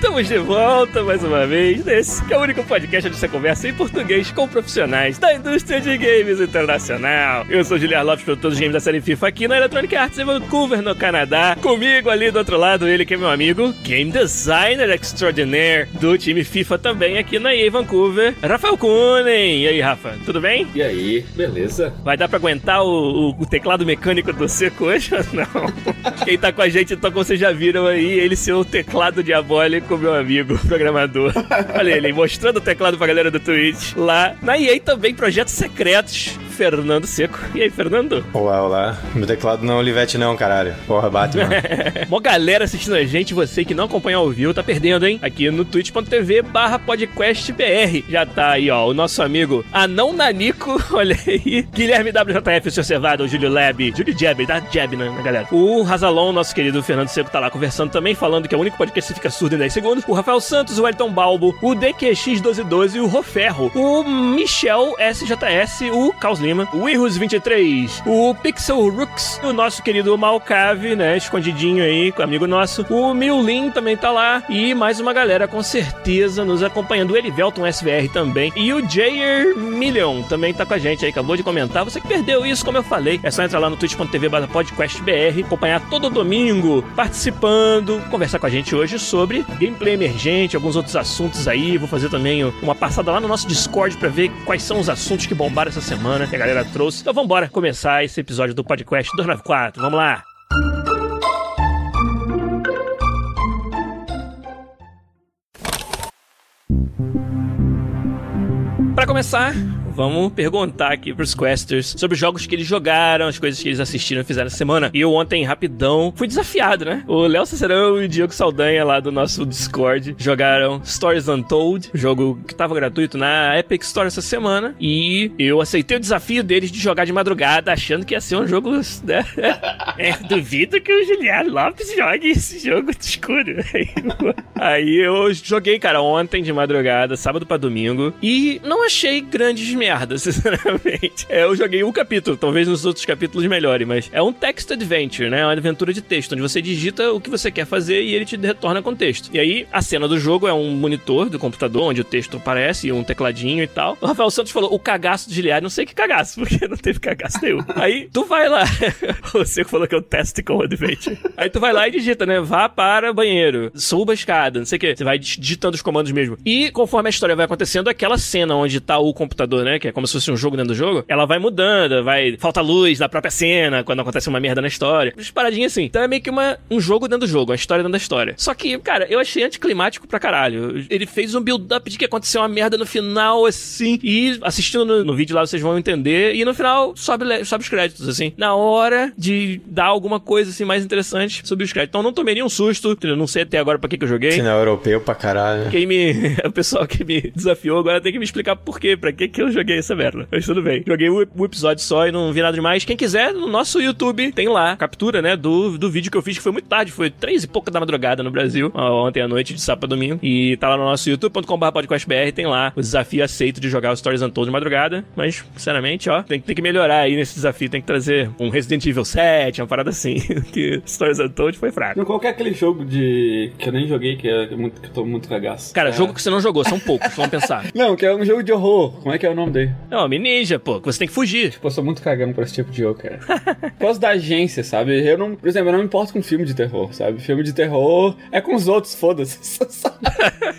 Estamos de volta mais uma vez nesse que é o único podcast onde você conversa em português com profissionais da indústria de games internacional. Eu sou o Guilherme Lopes, produtor dos games da série FIFA aqui na Electronic Arts em Vancouver, no Canadá. Comigo ali do outro lado, ele que é meu amigo, game designer extraordinaire do time FIFA também aqui na EA Vancouver, Rafael Kunen. E aí, Rafa, tudo bem? E aí, beleza? Vai dar pra aguentar o, o, o teclado mecânico do Seco hoje ou não? Quem tá com a gente, então, como vocês já viram aí, ele seu teclado diabólico, meu amigo programador. Olha ele mostrando o teclado pra galera do Twitch lá. Na EA também, projetos secretos. Fernando Seco. E aí, Fernando? Olá, olá. Meu teclado não é Olivete não, caralho. Porra, Batman. Mó galera assistindo a gente, você que não acompanha ao vivo, tá perdendo, hein? Aqui no twitch.tv barra podcastbr. Já tá aí, ó, o nosso amigo Anão Nanico, olha aí. Guilherme WJF, o seu Cevado, o Júlio Lab, Júlio Jeb, dá Jeb, né, galera? O Razalon, nosso querido Fernando Seco, tá lá conversando também, falando que é o único podcast que fica surdo em 10 segundos. O Rafael Santos, o Elton Balbo, o DQX1212, o Roferro, o Michel SJS, o Caos Lima, o Irus23, o Pixel Rooks, o nosso querido Malcave, né, escondidinho aí, amigo nosso. O Miulin também tá lá e mais uma galera com certeza nos acompanhando. O Elivelton SVR também e o Jair Million também tá com a gente aí, acabou de comentar. Você que perdeu isso, como eu falei, é só entrar lá no twitch.tv podcastbr, acompanhar todo domingo, participando, conversar com a gente hoje sobre gameplay emergente, alguns outros assuntos aí. Vou fazer também uma passada lá no nosso Discord para ver quais são os assuntos que bombaram essa semana que a galera trouxe. Então vamos embora começar esse episódio do podcast 294. Vamos lá. Para começar, vamos perguntar aqui pros questers sobre os jogos que eles jogaram, as coisas que eles assistiram e fizeram essa semana. E eu ontem, rapidão, fui desafiado, né? O Léo Cicerão e o Diego Saldanha lá do nosso Discord jogaram Stories Untold, jogo que tava gratuito na Epic Store essa semana. E eu aceitei o desafio deles de jogar de madrugada, achando que ia ser um jogo, né? É, duvido que o Juliano Lopes jogue esse jogo escuro. Aí eu joguei, cara, ontem de madrugada, sábado para domingo, e não achei grandes merdas, sinceramente. É, eu joguei um capítulo, talvez nos outros capítulos melhore, mas é um text adventure, né? Uma aventura de texto, onde você digita o que você quer fazer e ele te retorna com texto. E aí, a cena do jogo é um monitor do computador, onde o texto aparece, e um tecladinho e tal. O Rafael Santos falou, o cagaço de Giliard, não sei que cagaço, porque não teve cagaço nenhum. aí, tu vai lá, Seco falou que é o Testicle Adventure. Aí tu vai lá e digita, né? Vá para banheiro, suba a escada, não sei o que. Você vai digitando os comandos mesmo. E conforme a história vai acontecendo, aquela cena onde tá o computador, né? Que é como se fosse um jogo dentro do jogo, ela vai mudando, vai. Falta luz na própria cena, quando acontece uma merda na história. Umas paradinhas assim. Então é meio que uma, um jogo dentro do jogo, uma história dentro da história. Só que, cara, eu achei anticlimático pra caralho. Ele fez um build-up de que aconteceu uma merda no final, assim. E assistindo no, no vídeo lá, vocês vão entender. E no final, sobe, sobe os créditos, assim. Na hora de dar alguma coisa, assim, mais interessante sobre os créditos. Então não tomei nenhum susto. Eu não sei até agora pra que, que eu joguei. Sinal europeu pra caralho. Quem me. o pessoal que me desafiou agora tem que me explicar por quê, pra que, que eu joguei essa merda. Mas tudo bem. Joguei um, um episódio só e não vi nada demais. Quem quiser, no nosso YouTube tem lá captura, né, do, do vídeo que eu fiz, que foi muito tarde, foi três e pouca da madrugada no Brasil, ontem à noite, de sábado a domingo. E tá lá no nosso youtube.com.br podcastbr, tem lá o desafio aceito de jogar os Stories Untold de madrugada. Mas, sinceramente, ó, tem, tem que melhorar aí nesse desafio, tem que trazer um Resident Evil 7, uma parada assim, que Stories Untold foi fraco. Qual que é aquele jogo de. que eu nem joguei, que, é muito, que eu tô muito cagaço? Cara, é... jogo que você não jogou, são poucos, vamos pensar. Não, que é um jogo de horror. Como é que é o nome dele? É o Ninja, pô, que você tem que fugir. Tipo, eu sou muito cagão pra esse tipo de jogo, cara. Por causa da agência, sabe? Eu não, por exemplo, eu não me importo com filme de terror, sabe? Filme de terror é com os outros, foda-se.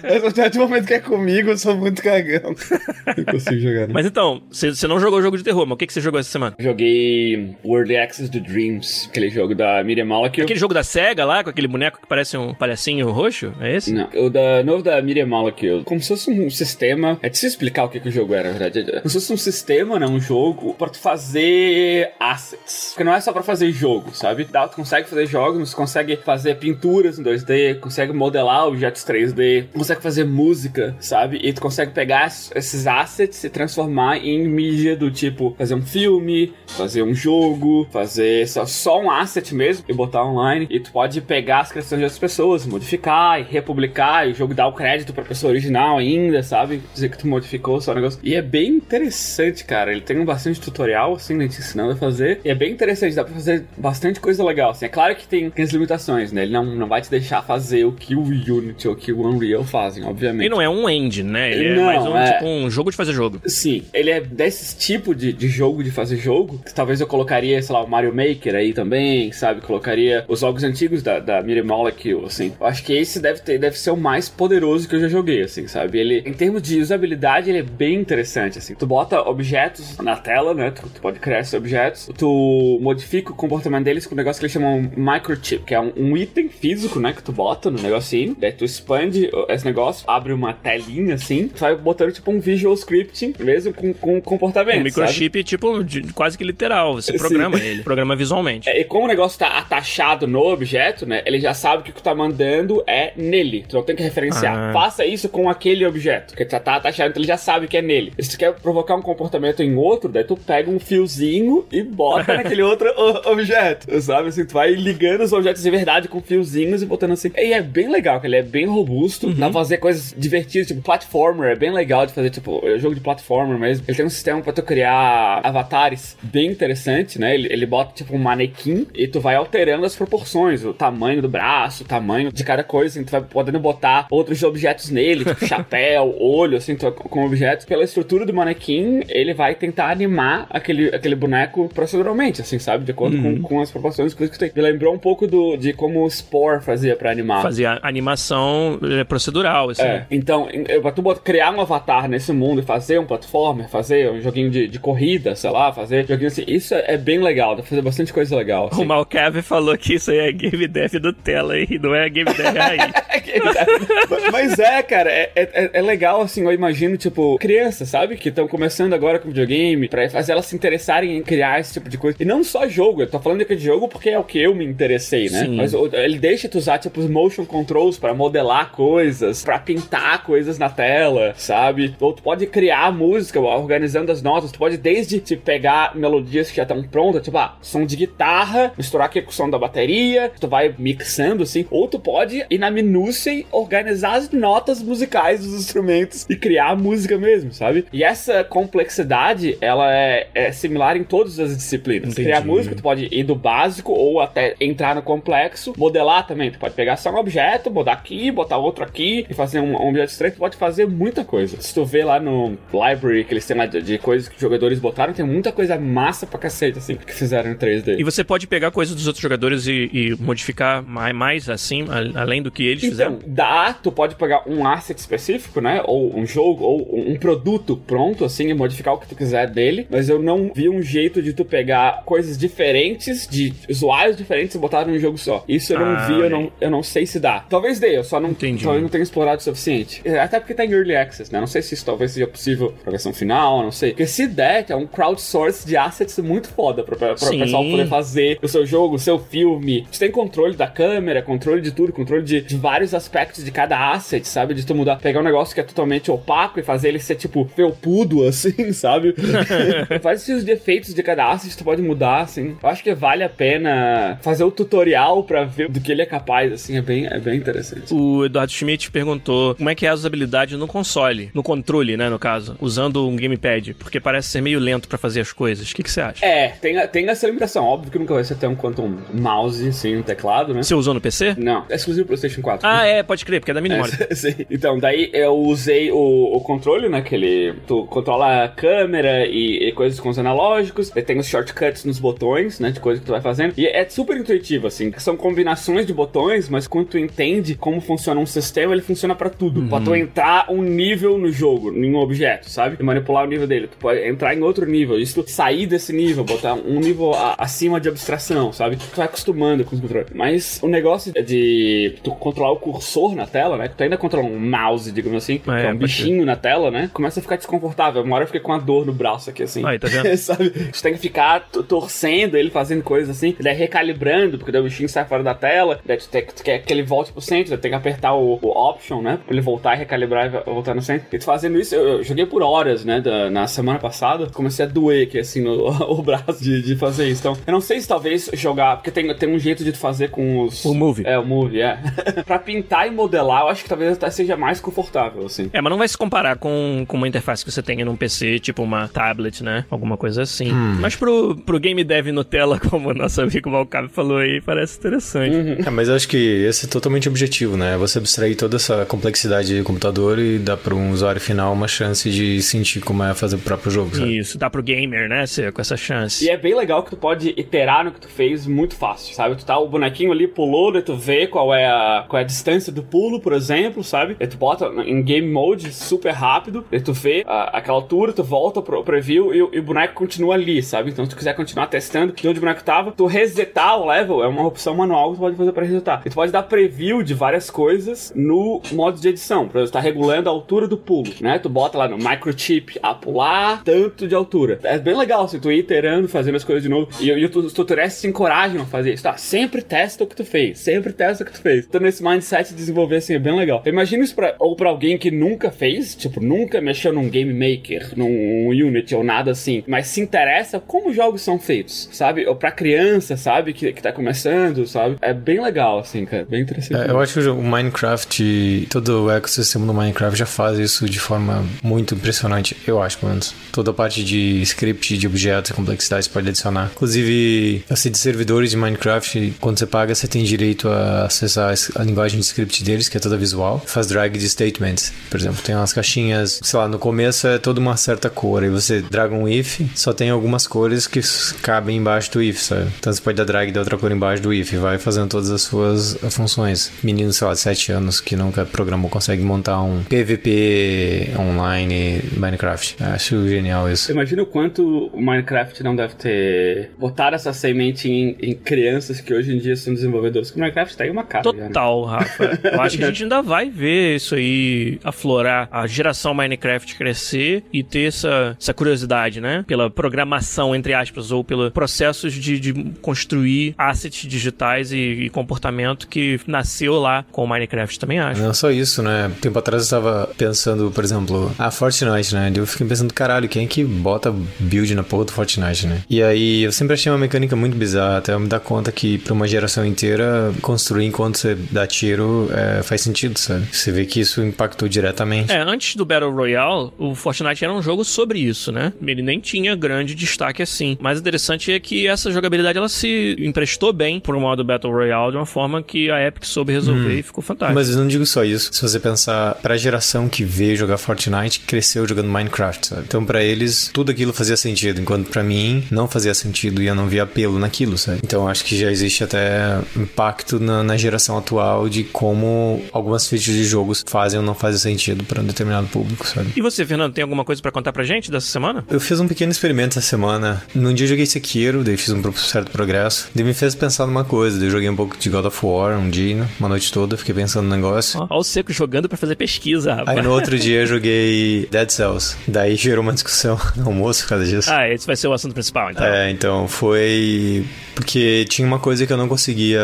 A partir do momento que é comigo, eu sou muito cagão. Não consigo jogar, né? Mas então, você não jogou jogo de terror, mas o que, que você jogou essa semana? Joguei World Access to Dreams, aquele jogo da Miriam Malakil. Aquele jogo da SEGA lá, com aquele boneco que parece um palhacinho roxo? É esse? Não, o da, novo da Miriam Malakil. Como se fosse um sistema. É difícil explicar o que, que o jogo era, na verdade. Como se fosse um sistema, né, um jogo, pra tu fazer assets. Porque não é só pra fazer jogo, sabe? Dá, tu consegue fazer jogos, tu consegue fazer pinturas em 2D, consegue modelar objetos 3D, consegue fazer música, sabe? E tu consegue pegar esses assets e transformar em mídia do tipo fazer um filme, fazer um jogo, fazer só, só um asset mesmo e botar online. E tu pode pegar as criações de outras pessoas, modificar e republicar, e o jogo dar o crédito pra pessoa original ainda, sabe? Dizer que tu modificou só o negócio. E é bem interessante, cara. Ele tem um bastante tutorial, assim, né, te ensinando a fazer. E é bem interessante, dá pra fazer bastante coisa legal, assim. É claro que tem, tem as limitações, né? Ele não, não vai te deixar fazer o que o Unity ou o que o Unreal fazem, obviamente. Ele não é um engine, né? Ele Não, é mais um, é- tipo, um jogo de fazer jogo. Sim, ele é desse tipo de, de jogo, de fazer jogo, que talvez eu colocaria, sei lá, o Mario Maker aí também, sabe? Colocaria os jogos antigos da, da Miri Molecule, assim. Eu acho que esse deve, ter, deve ser o mais poderoso que eu já joguei, assim, sabe? Ele, em termos de usabilidade, ele é bem interessante, assim. Tu bota objetos na tela, né? Tu, tu pode criar esses objetos, tu modifica o comportamento deles com um negócio que eles chamam microchip, que é um, um item físico, né? Que tu bota no negocinho, daí tu expande esse negócio, abre uma telinha, assim, tu vai botando, tipo, um visual scripting, mesmo com, com comportamento, O sabe? microchip, tipo, de- quase que literal. Você Sim. programa ele, programa visualmente. É, E como o negócio tá atachado no objeto, né? Ele já sabe que o que tu tá mandando é nele. Tu não tem que referenciar. Ah. Faça isso com aquele objeto. Que tá, tá atachado, então ele já sabe que é nele. Se tu quer provocar um comportamento em outro, daí tu pega um fiozinho e bota naquele outro objeto. Sabe? Assim, tu vai ligando os objetos de verdade com fiozinhos e botando assim. E é bem legal, que ele é bem robusto. Dá pra fazer coisas divertidas, tipo platformer. É bem legal de fazer, tipo, é jogo de platformer mesmo. Ele tem um sistema pra tu criar avatares bem interessante, né? Ele, ele bota, tipo, um manequim e tu vai alterando as proporções, o tamanho do braço, o tamanho de cada coisa, assim, tu vai podendo botar outros objetos nele, tipo chapéu, olho, assim, tu, com objetos. Pela estrutura do manequim, ele vai tentar animar aquele, aquele boneco proceduralmente, assim, sabe? De acordo com, com as proporções coisas que tem. Me lembrou um pouco do, de como o Spore fazia pra animar. Fazer a animação é, procedural, assim. É, então, pra tu criar um avatar nesse mundo e fazer um platformer, fazer um joguinho de, de corrida, sei lá, fazer joguinho assim, isso é, é bem legal, dá pra fazer bastante coisa legal. O Assim. Malcave falou que isso aí é game dev do Tela e não é game dev raiz. Mas é, cara, é, é, é legal, assim, eu imagino, tipo, crianças, sabe? Que estão começando agora com videogame, pra fazer elas se interessarem em criar esse tipo de coisa. E não só jogo, eu tô falando aqui de jogo porque é o que eu me interessei, né? Sim. Mas ele deixa tu usar, tipo, os motion controls pra modelar coisas, pra pintar coisas na tela, sabe? Ou tu pode criar música, organizando as notas, tu pode desde te pegar melodias que já estão prontas, tipo, ah, som de guitarra, misturar aqui com o som da bateria, tu vai mixando assim, ou tu pode ir na minúcia e organizar as notas musicais dos instrumentos e criar a música mesmo, sabe? E essa complexidade, ela é, é similar em todas as disciplinas. Entendi. Criar música, tu pode ir do básico ou até entrar no complexo, modelar também, tu pode pegar só um objeto, botar aqui, botar outro aqui e fazer um, um objeto estranho, tu pode fazer muita coisa. Se tu vê lá no library que eles têm lá de, de coisas que os jogadores botaram, tem muita coisa massa pra cacete, assim, que fizeram em 3D. E você pode pegar coisas dos outros jogadores e, e modificar mais, mais assim, a- além do que eles Então, fizeram? dá, tu pode pegar um asset específico, né? Ou um jogo, ou um produto pronto, assim, e modificar o que tu quiser dele. Mas eu não vi um jeito de tu pegar coisas diferentes, de usuários diferentes e botar num jogo só. Isso eu não Ah, vi, eu não, eu não sei se dá. Talvez dê, eu só não, Entendi. talvez não tenha explorado o suficiente. É, Até porque tá em Early Access, né? Não sei se isso talvez seja possível pra versão final, não sei. Porque se der, é um crowdsource de assets muito foda pra, pra, pra o pessoal poder fazer o seu jogo, o seu filme. Você tem controle da câmera, controle de tudo, controle de, de vários aspectos de cada asset, sabe? De tu mudar, pegar um negócio que é totalmente opaco e fazer ele ser tipo felpudo, assim, sabe? Faz os defeitos de cada asset, tu pode mudar, assim. Eu acho que vale a pena fazer o tutorial pra ver do que ele é capaz, assim, é bem, é bem interessante. O Eduardo Schmidt perguntou como é que é a usabilidade no console, no controle, né, no caso, usando um gamepad, porque parece ser meio lento pra fazer as coisas. O que, que você acha? É, tem, tem essa limitação. Óbvio que nunca vai ser tão quanto um mouse, assim, um teclado, né? Você usou no PC? Não, é exclusivo pro PlayStation 4. Ah, é, pode crer, porque é da memória. É, sim. Então, daí eu usei o, o controle, né? Que ele. Tu controla a câmera e, e coisas com os analógicos. Tem os shortcuts nos botões, né? De coisa que tu vai fazendo. E é super intuitivo, assim. São combinações de botões, mas quando tu entende como funciona um sistema, ele funciona pra tudo. Pra tu entrar um nível no jogo, em um objeto, sabe? E manipular o nível dele. Tu pode entrar em outro nível. Tu sair desse nível, botar um nível a- acima de abstração, sabe? Tu vai acostumando com os controles. Mas o negócio é de tu controlar o cursor na tela, né? Que tu ainda controla um mouse, digamos assim, que é um pode bichinho na tela, né? Começa a ficar desconfortável desconfortável. Uma hora eu fiquei com uma dor no braço aqui, assim. Aí, tá vendo? Sabe? Você tem que ficar torcendo ele, fazendo coisas assim, daí recalibrando, porque daí o bichinho sai fora da tela, daí tu, tem, tu quer que ele volte pro centro, daí tem que apertar o, o option, né? Pra ele voltar e recalibrar e vo- voltar no centro. E tu fazendo isso, eu, eu joguei por horas, né? da- na semana passada, comecei a doer aqui, assim, no o braço de, de fazer isso. Então, eu não sei se talvez jogar, porque tem, tem um jeito de tu fazer com os. O Move. É, o Move, é. pra pintar e modelar, eu acho que talvez até seja mais confortável, assim. É, mas não vai se comparar com, com uma interface que você tenha num PC, tipo uma tablet, né? Alguma coisa assim. Mas pro, pro game dev Nutella, como o nosso amigo Valcab falou aí, parece interessante. É, mas eu acho que esse é totalmente objetivo, né? Você abstrair toda essa complexidade do computador e dar para um usuário final uma chance de sentir como é fazer o próprio jogo, sabe? Isso, dá pro gamer, né? Ser com essa chance. E é bem legal que tu pode iterar no que tu fez muito fácil, sabe? Tu tá o bonequinho ali, pulou, daí tu vê qual é a, qual é a distância do pulo, por exemplo, sabe? Daí tu bota em game mode super rápido, daí tu vê a- aquela altura, tu volta pro preview e, e o boneco continua ali, sabe? Então se tu quiser continuar testando de onde o boneco tava, tu resetar o level, é uma opção manual que tu pode fazer pra resetar. E tu pode dar preview de várias coisas no modo de edição, pra você tá regulando a altura do pulo, né? Tu bota lá no microchip a pular tanto de altura. É bem legal, assim, tu ir iterando, fazendo as coisas de novo. E, e os tutoriais te encorajam a fazer isso. Tá, sempre testa o que tu fez. Sempre testa o que tu fez. Então, nesse mindset de desenvolver, assim, é bem legal. Imagina isso pra, ou pra alguém que nunca fez, tipo, nunca mexeu num Game Maker, num Unity ou nada assim, mas se interessa como jogos são feitos, sabe? Ou pra criança, sabe? Que, que tá começando, sabe? É bem legal, assim, cara. Bem interessante. É, eu acho que o Minecraft, todo o ecossistema do Minecraft já faz isso de forma muito impressionante, eu acho, pelo menos. Toda a parte de script, de objetos e complexidade você pode adicionar. Inclusive, assim, de servidores de Minecraft, quando você paga, você tem direito a acessar a linguagem de script deles, que é toda visual. Faz drag de statements, por exemplo. Tem umas caixinhas, sei lá, no começo é toda uma certa cor, aí você draga um if, só tem algumas cores que cabem embaixo do if, sabe? Então você pode dar drag de outra cor embaixo do if, e vai fazendo todas as suas funções. Menino, sei lá, de 7 anos que nunca programou, consegue montar um PVP online Minecraft. Acho genial isso. Imagina o quanto o Minecraft não deve ter botado essa semente em, em crianças que hoje em dia são desenvolvedores. Porque o Minecraft tá aí uma cara. já, né? Total, Rafa. Eu acho que a gente ainda vai ver isso aí aflorar, a geração Minecraft crescer e ter essa, essa curiosidade, né? Pela programação, entre aspas, ou pelos processos de, de construir assets digitais e, e comportamento que nasceu lá com o Minecraft, também acho. Não só isso, né? Tempo atrás eu tava pensando, por exemplo, a Fortnite, né? Eu fiquei pensando, caralho, quem é que bota build na porra do Fortnite, né? E aí eu sempre achei uma mecânica muito bizarra, até eu me dar conta que pra uma geração inteira, construir enquanto você dá tiro é, faz sentido, sabe? Você vê que isso impactou diretamente. É, antes do Battle Royale, o Fortnite era um jogo sobre isso, né? Ele nem tinha grande destaque assim. Mas o interessante é que essa jogabilidade ela se emprestou bem pro modo Battle Royale de uma forma que a Epic soube resolver e ficou fantástico. Mas eu não digo só isso. Se você pensar pra geração que veio jogar Fortnite, cresceu jogando Minecraft, sabe? Então pra eles tudo aquilo fazia sentido, enquanto pra mim não fazia sentido e eu não via apelo naquilo, sabe? Então acho que já existe até impacto na, na geração atual de como algumas features de jogos fazem ou não fazem sentido pra um determinado público, sabe? E você, Fernando, tem alguma coisa pra contar pra gente dessa semana? Eu fiz um pequeno experimento essa semana. Num dia eu joguei Sekiro, daí fiz um certo progresso. Daí me fez pensar numa coisa. Daí eu joguei um pouco de God of War um dia, uma noite toda, fiquei pensando no negócio. Ó, ó o Seco jogando pra fazer pesquisa, rapaz. Aí no outro dia eu joguei Dead Cells. Daí gerou uma discussão no almoço por causa disso. Ah, esse vai ser o assunto principal, então. É, então foi porque tinha uma coisa que eu não conseguia.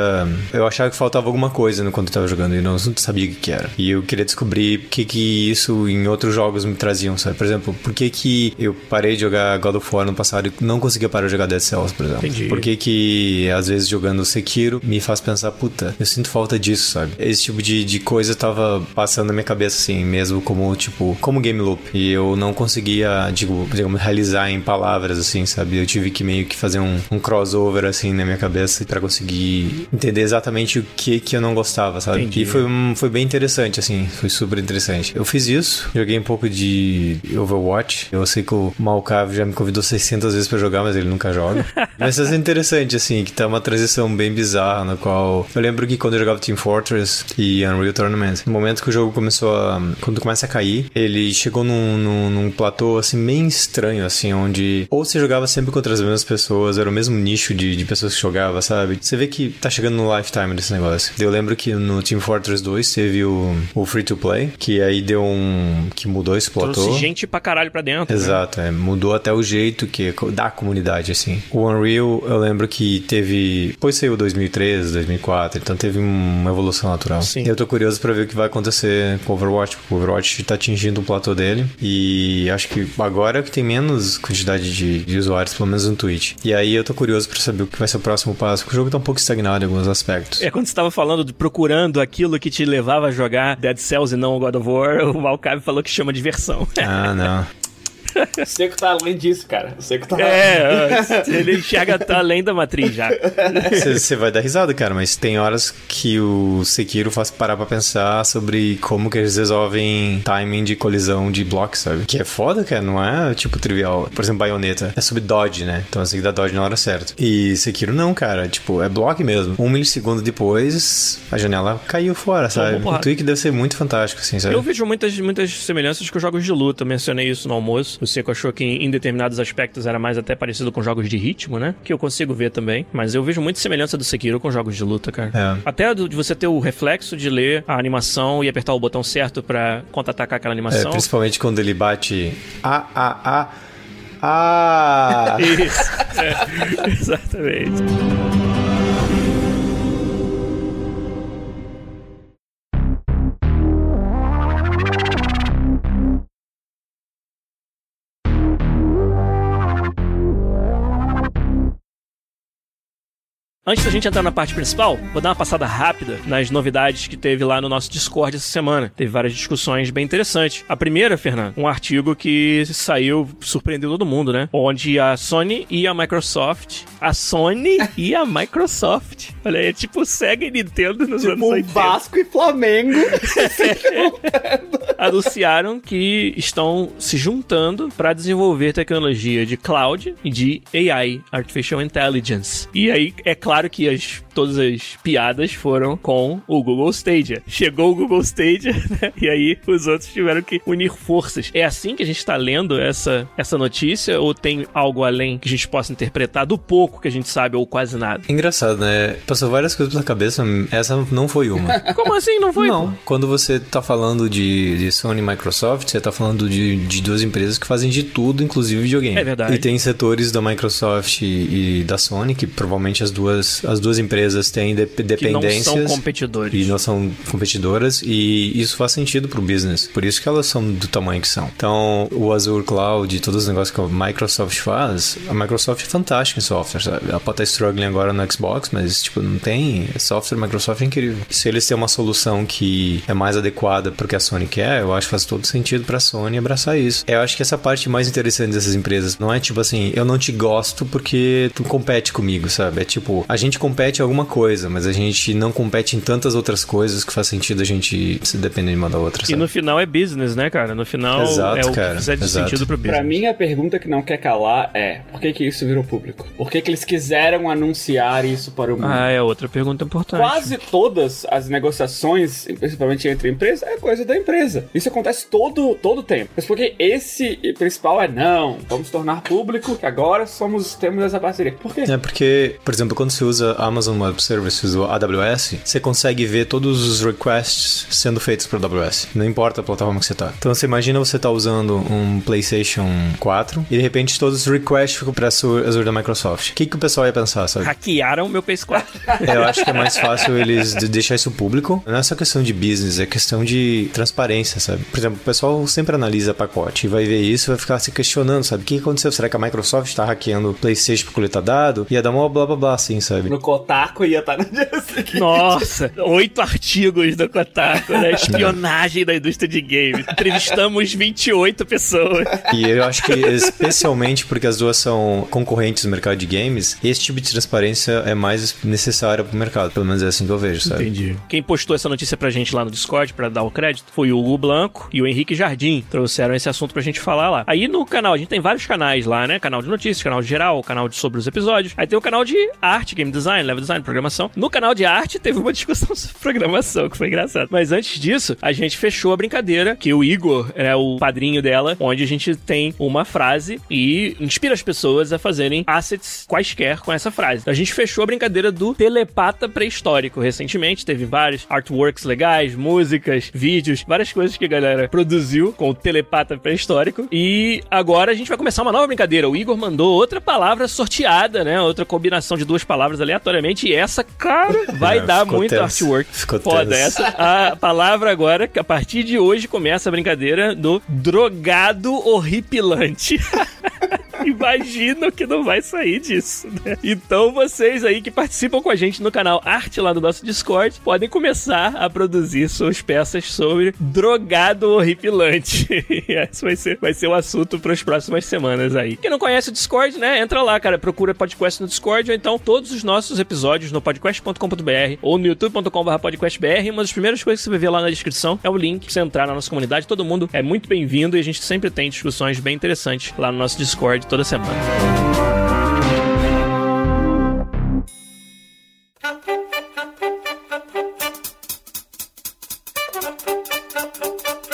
Eu achava que faltava alguma coisa no quando eu tava jogando e não sabia o que, que era. E eu queria descobrir por que, que isso em outros jogos me traziam, sabe? Por exemplo, por que, que eu parei de jogar God of War no passado e não conseguia parar de jogar Dead Cells, por exemplo? Entendi. Por que, que às vezes jogando Sekiro me faz pensar, puta, eu sinto falta disso, sabe? Esse tipo de, de coisa tava passando na minha cabeça assim, mesmo como, tipo, como game loop. E eu não conseguia, digo, digamos, realizar em palavras, assim, sabe? Eu tive que meio que fazer um, um crossover, assim, na minha cabeça pra conseguir entender exatamente o que que eu não gostava, sabe? Entendi. E foi, foi bem interessante, assim, foi super interessante. Eu fiz isso, joguei um pouco de Overwatch. Eu sei que o Malcav já me convidou 600 vezes pra jogar, mas ele nunca joga. mas isso é interessante, assim, que tá uma transição bem bizarra, na qual eu lembro que quando eu jogava Team Fortress e Unreal Tournament, no momento que o jogo começou a. Quando começa a cair, ele chegou num, num, num platô, assim, bem estranho, assim, onde ou você jogava sempre contra as mesmas pessoas, era o mesmo nicho de, de pessoas que jogava, sabe? Você vê que tá chegando no lifetime desse negócio. Eu lembro que no Team Fortress 2 teve o, o Free to Play, que aí deu um. que mudou esse platô. Trouxe gente pra caralho pra dentro. né? Exato, é, mudou até o jeito que da comunidade, assim. O Unreal, eu lembro que teve. Depois saiu 2013, 2004, então teve uma evolução natural. Sim. Eu tô curioso pra ver o que vai acontecer com o Overwatch, porque o Overwatch tá atingindo o platô dele. E acho que agora é que tem menos quantidade de, de usuários, pelo menos no Twitch. E aí eu tô curioso pra saber o que vai ser o próximo passo, porque o jogo tá um pouco estagnado em alguns aspectos. É quando você tava falando de procurando aquilo que te levava a jogar Dead Cells e não o God of War, o Malcabe falou que chama diversão. não. O Seco tá além disso, cara. O Seco tá É, ele enxerga tá além da matriz já. Você vai dar risada, cara, mas tem horas que o Sekiro faz parar pra pensar sobre como que eles resolvem timing de colisão de blocos, sabe? Que é foda, cara, não é tipo trivial. Por exemplo, baioneta é sobre dodge, né? Então você tem que dar dodge na hora certa. E Sekiro não, cara, tipo, é bloco mesmo. Um milissegundo depois, a janela caiu fora, sabe? O tweak deve ser muito fantástico, assim, sabe? Eu vejo muitas, muitas semelhanças com jogos de luta. Eu mencionei isso no almoço. O Seco achou que em determinados aspectos era mais até parecido com jogos de ritmo, né? Que eu consigo ver também. Mas eu vejo muita semelhança do Sekiro com jogos de luta, cara. É. Até de você ter o reflexo de ler a animação e apertar o botão certo pra contra-atacar aquela É, animação. principalmente quando ele bate. Ah, ah, ah. Ah! Isso. É, exatamente. Antes da gente entrar na parte principal, vou dar uma passada rápida nas novidades que teve lá no nosso Discord essa semana. Teve várias discussões bem interessantes. A primeira, Fernando, um artigo que saiu, surpreendeu todo mundo, né? Onde a Sony e a Microsoft. A Sony e a Microsoft. Olha aí, é tipo Sega e Nintendo nos anos Tipo, 80 Vasco e Flamengo. anunciaram que estão se juntando para desenvolver tecnologia de cloud e de AI, Artificial Intelligence. E aí é claro que as, todas as piadas foram com o Google Stadia. Chegou o Google Stadia, né? E aí os outros tiveram que unir forças. É assim que a gente está lendo essa, essa notícia ou tem algo além que a gente possa interpretar do pouco que a gente sabe ou quase nada? Engraçado, né? Passou várias coisas pela cabeça, essa não foi uma. Como assim? Não foi? Não, quando você tá falando de, de Sony e Microsoft, você tá falando de, de duas empresas que fazem de tudo, inclusive videogame. É verdade. E tem setores da Microsoft e, e da Sony que provavelmente as duas, as duas empresas têm de, Que não dependências. são competidores. E não são competidoras, e isso faz sentido pro business. Por isso que elas são do tamanho que são. Então, o Azure Cloud e todos os negócios que a Microsoft faz, a Microsoft é fantástica em software, sabe? Ela pode estar struggling agora no Xbox, mas, tipo, não tem. Software Microsoft é incrível. Se eles têm uma solução que é mais adequada pro que a Sony quer, eu acho que faz todo sentido pra Sony abraçar isso. Eu acho que essa parte mais interessante dessas empresas não é tipo assim, eu não te gosto porque tu compete comigo, sabe? É tipo, a gente compete em alguma coisa, mas a gente não compete em tantas outras coisas que faz sentido a gente se depender de uma da outra, E sabe? no final é business, né, cara? No final Exato, é o cara, que fizer de exato. sentido pro business. Pra mim, a pergunta que não quer calar é: por que, que isso virou público? Por que, que eles quiseram anunciar isso para o mundo? Ah, é outra pergunta importante. Quase todas as negociações, principalmente entre empresas, é coisa da empresa. Isso acontece todo todo tempo. Mas porque esse principal é não, vamos tornar público que agora somos temos essa parceria. Por quê? É porque, por exemplo, quando você usa Amazon Web Services ou AWS, você consegue ver todos os requests sendo feitos para AWS. Não importa a plataforma que você tá. Então você imagina você tá usando um PlayStation 4 e de repente todos os requests ficam para Azure da Microsoft. O que, que o pessoal ia pensar, sabe? Hackearam o meu PS4. Eu acho que é mais fácil eles de- deixar isso público. Não é só questão de business, é questão de transparência, sabe? Por exemplo, o pessoal sempre analisa pacote e vai ver isso e vai ficar se questionando, sabe? O que aconteceu? Será que a Microsoft tá hackeando o PlayStation pra coletar dado? Ia dar uma blá blá blá assim, sabe? No Kotaku ia estar no dia seguinte. Nossa, oito artigos do Kotaku, né? Espionagem da indústria de games. Entrevistamos 28 pessoas. E eu acho que especialmente porque as duas são concorrentes no mercado de games, esse tipo de transparência é mais necessária pro mercado. Pelo menos é assim que eu vejo, sabe? Entendi. Quem postou essa notícia pra gente lá no Discord, pra dar o crédito, foi o Hugo Blanco e o Henrique Jardim. Trouxeram esse assunto pra gente falar lá. Aí no canal, a gente tem vários canais lá, né? Canal de notícias, canal de geral, canal de sobre os episódios. Aí tem o canal de arte, game design, level design. Design, programação. No canal de arte teve uma discussão sobre programação, que foi engraçado. Mas antes disso, a gente fechou a brincadeira, que o Igor é o padrinho dela, onde a gente tem uma frase e inspira as pessoas a fazerem assets quaisquer com essa frase. A gente fechou a brincadeira do telepata pré-histórico recentemente, teve vários artworks legais, músicas, vídeos, várias coisas que a galera produziu com o telepata pré-histórico. E agora a gente vai começar uma nova brincadeira. O Igor mandou outra palavra sorteada, né? Outra combinação de duas palavras aleatoriamente. E essa, cara, vai É, dar muito tenso. artwork. Ficou Foda. tenso. Essa a palavra agora, que a partir de hoje começa a brincadeira do drogado horripilante. Imagino que não vai sair disso, né? Então vocês aí que participam com a gente no canal Arte lá do nosso Discord podem começar a produzir suas peças sobre drogado horripilante. Esse vai ser, vai ser o assunto para as próximas semanas aí. Quem não conhece o Discord, né? Entra lá, cara, procura podcast no Discord ou então todos os nossos episódios no podcast.com.br ou no youtube.com.br podcastbr. Uma das primeiras coisas que você vai ver lá na descrição é o link pra você entrar na nossa comunidade. Todo mundo é muito bem-vindo e a gente sempre tem discussões bem interessantes lá no nosso Discord toda semana.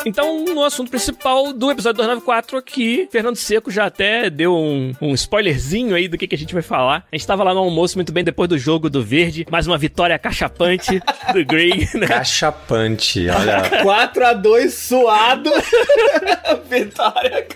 Então, no assunto principal do episódio 294 aqui, Fernando Seco já até deu um, um spoilerzinho aí do que, que a gente vai falar. A gente tava lá no almoço muito bem depois do jogo do Verde, mais uma vitória cachapante do Green, né? Cachapante, olha. 4x2 suado. Vitória,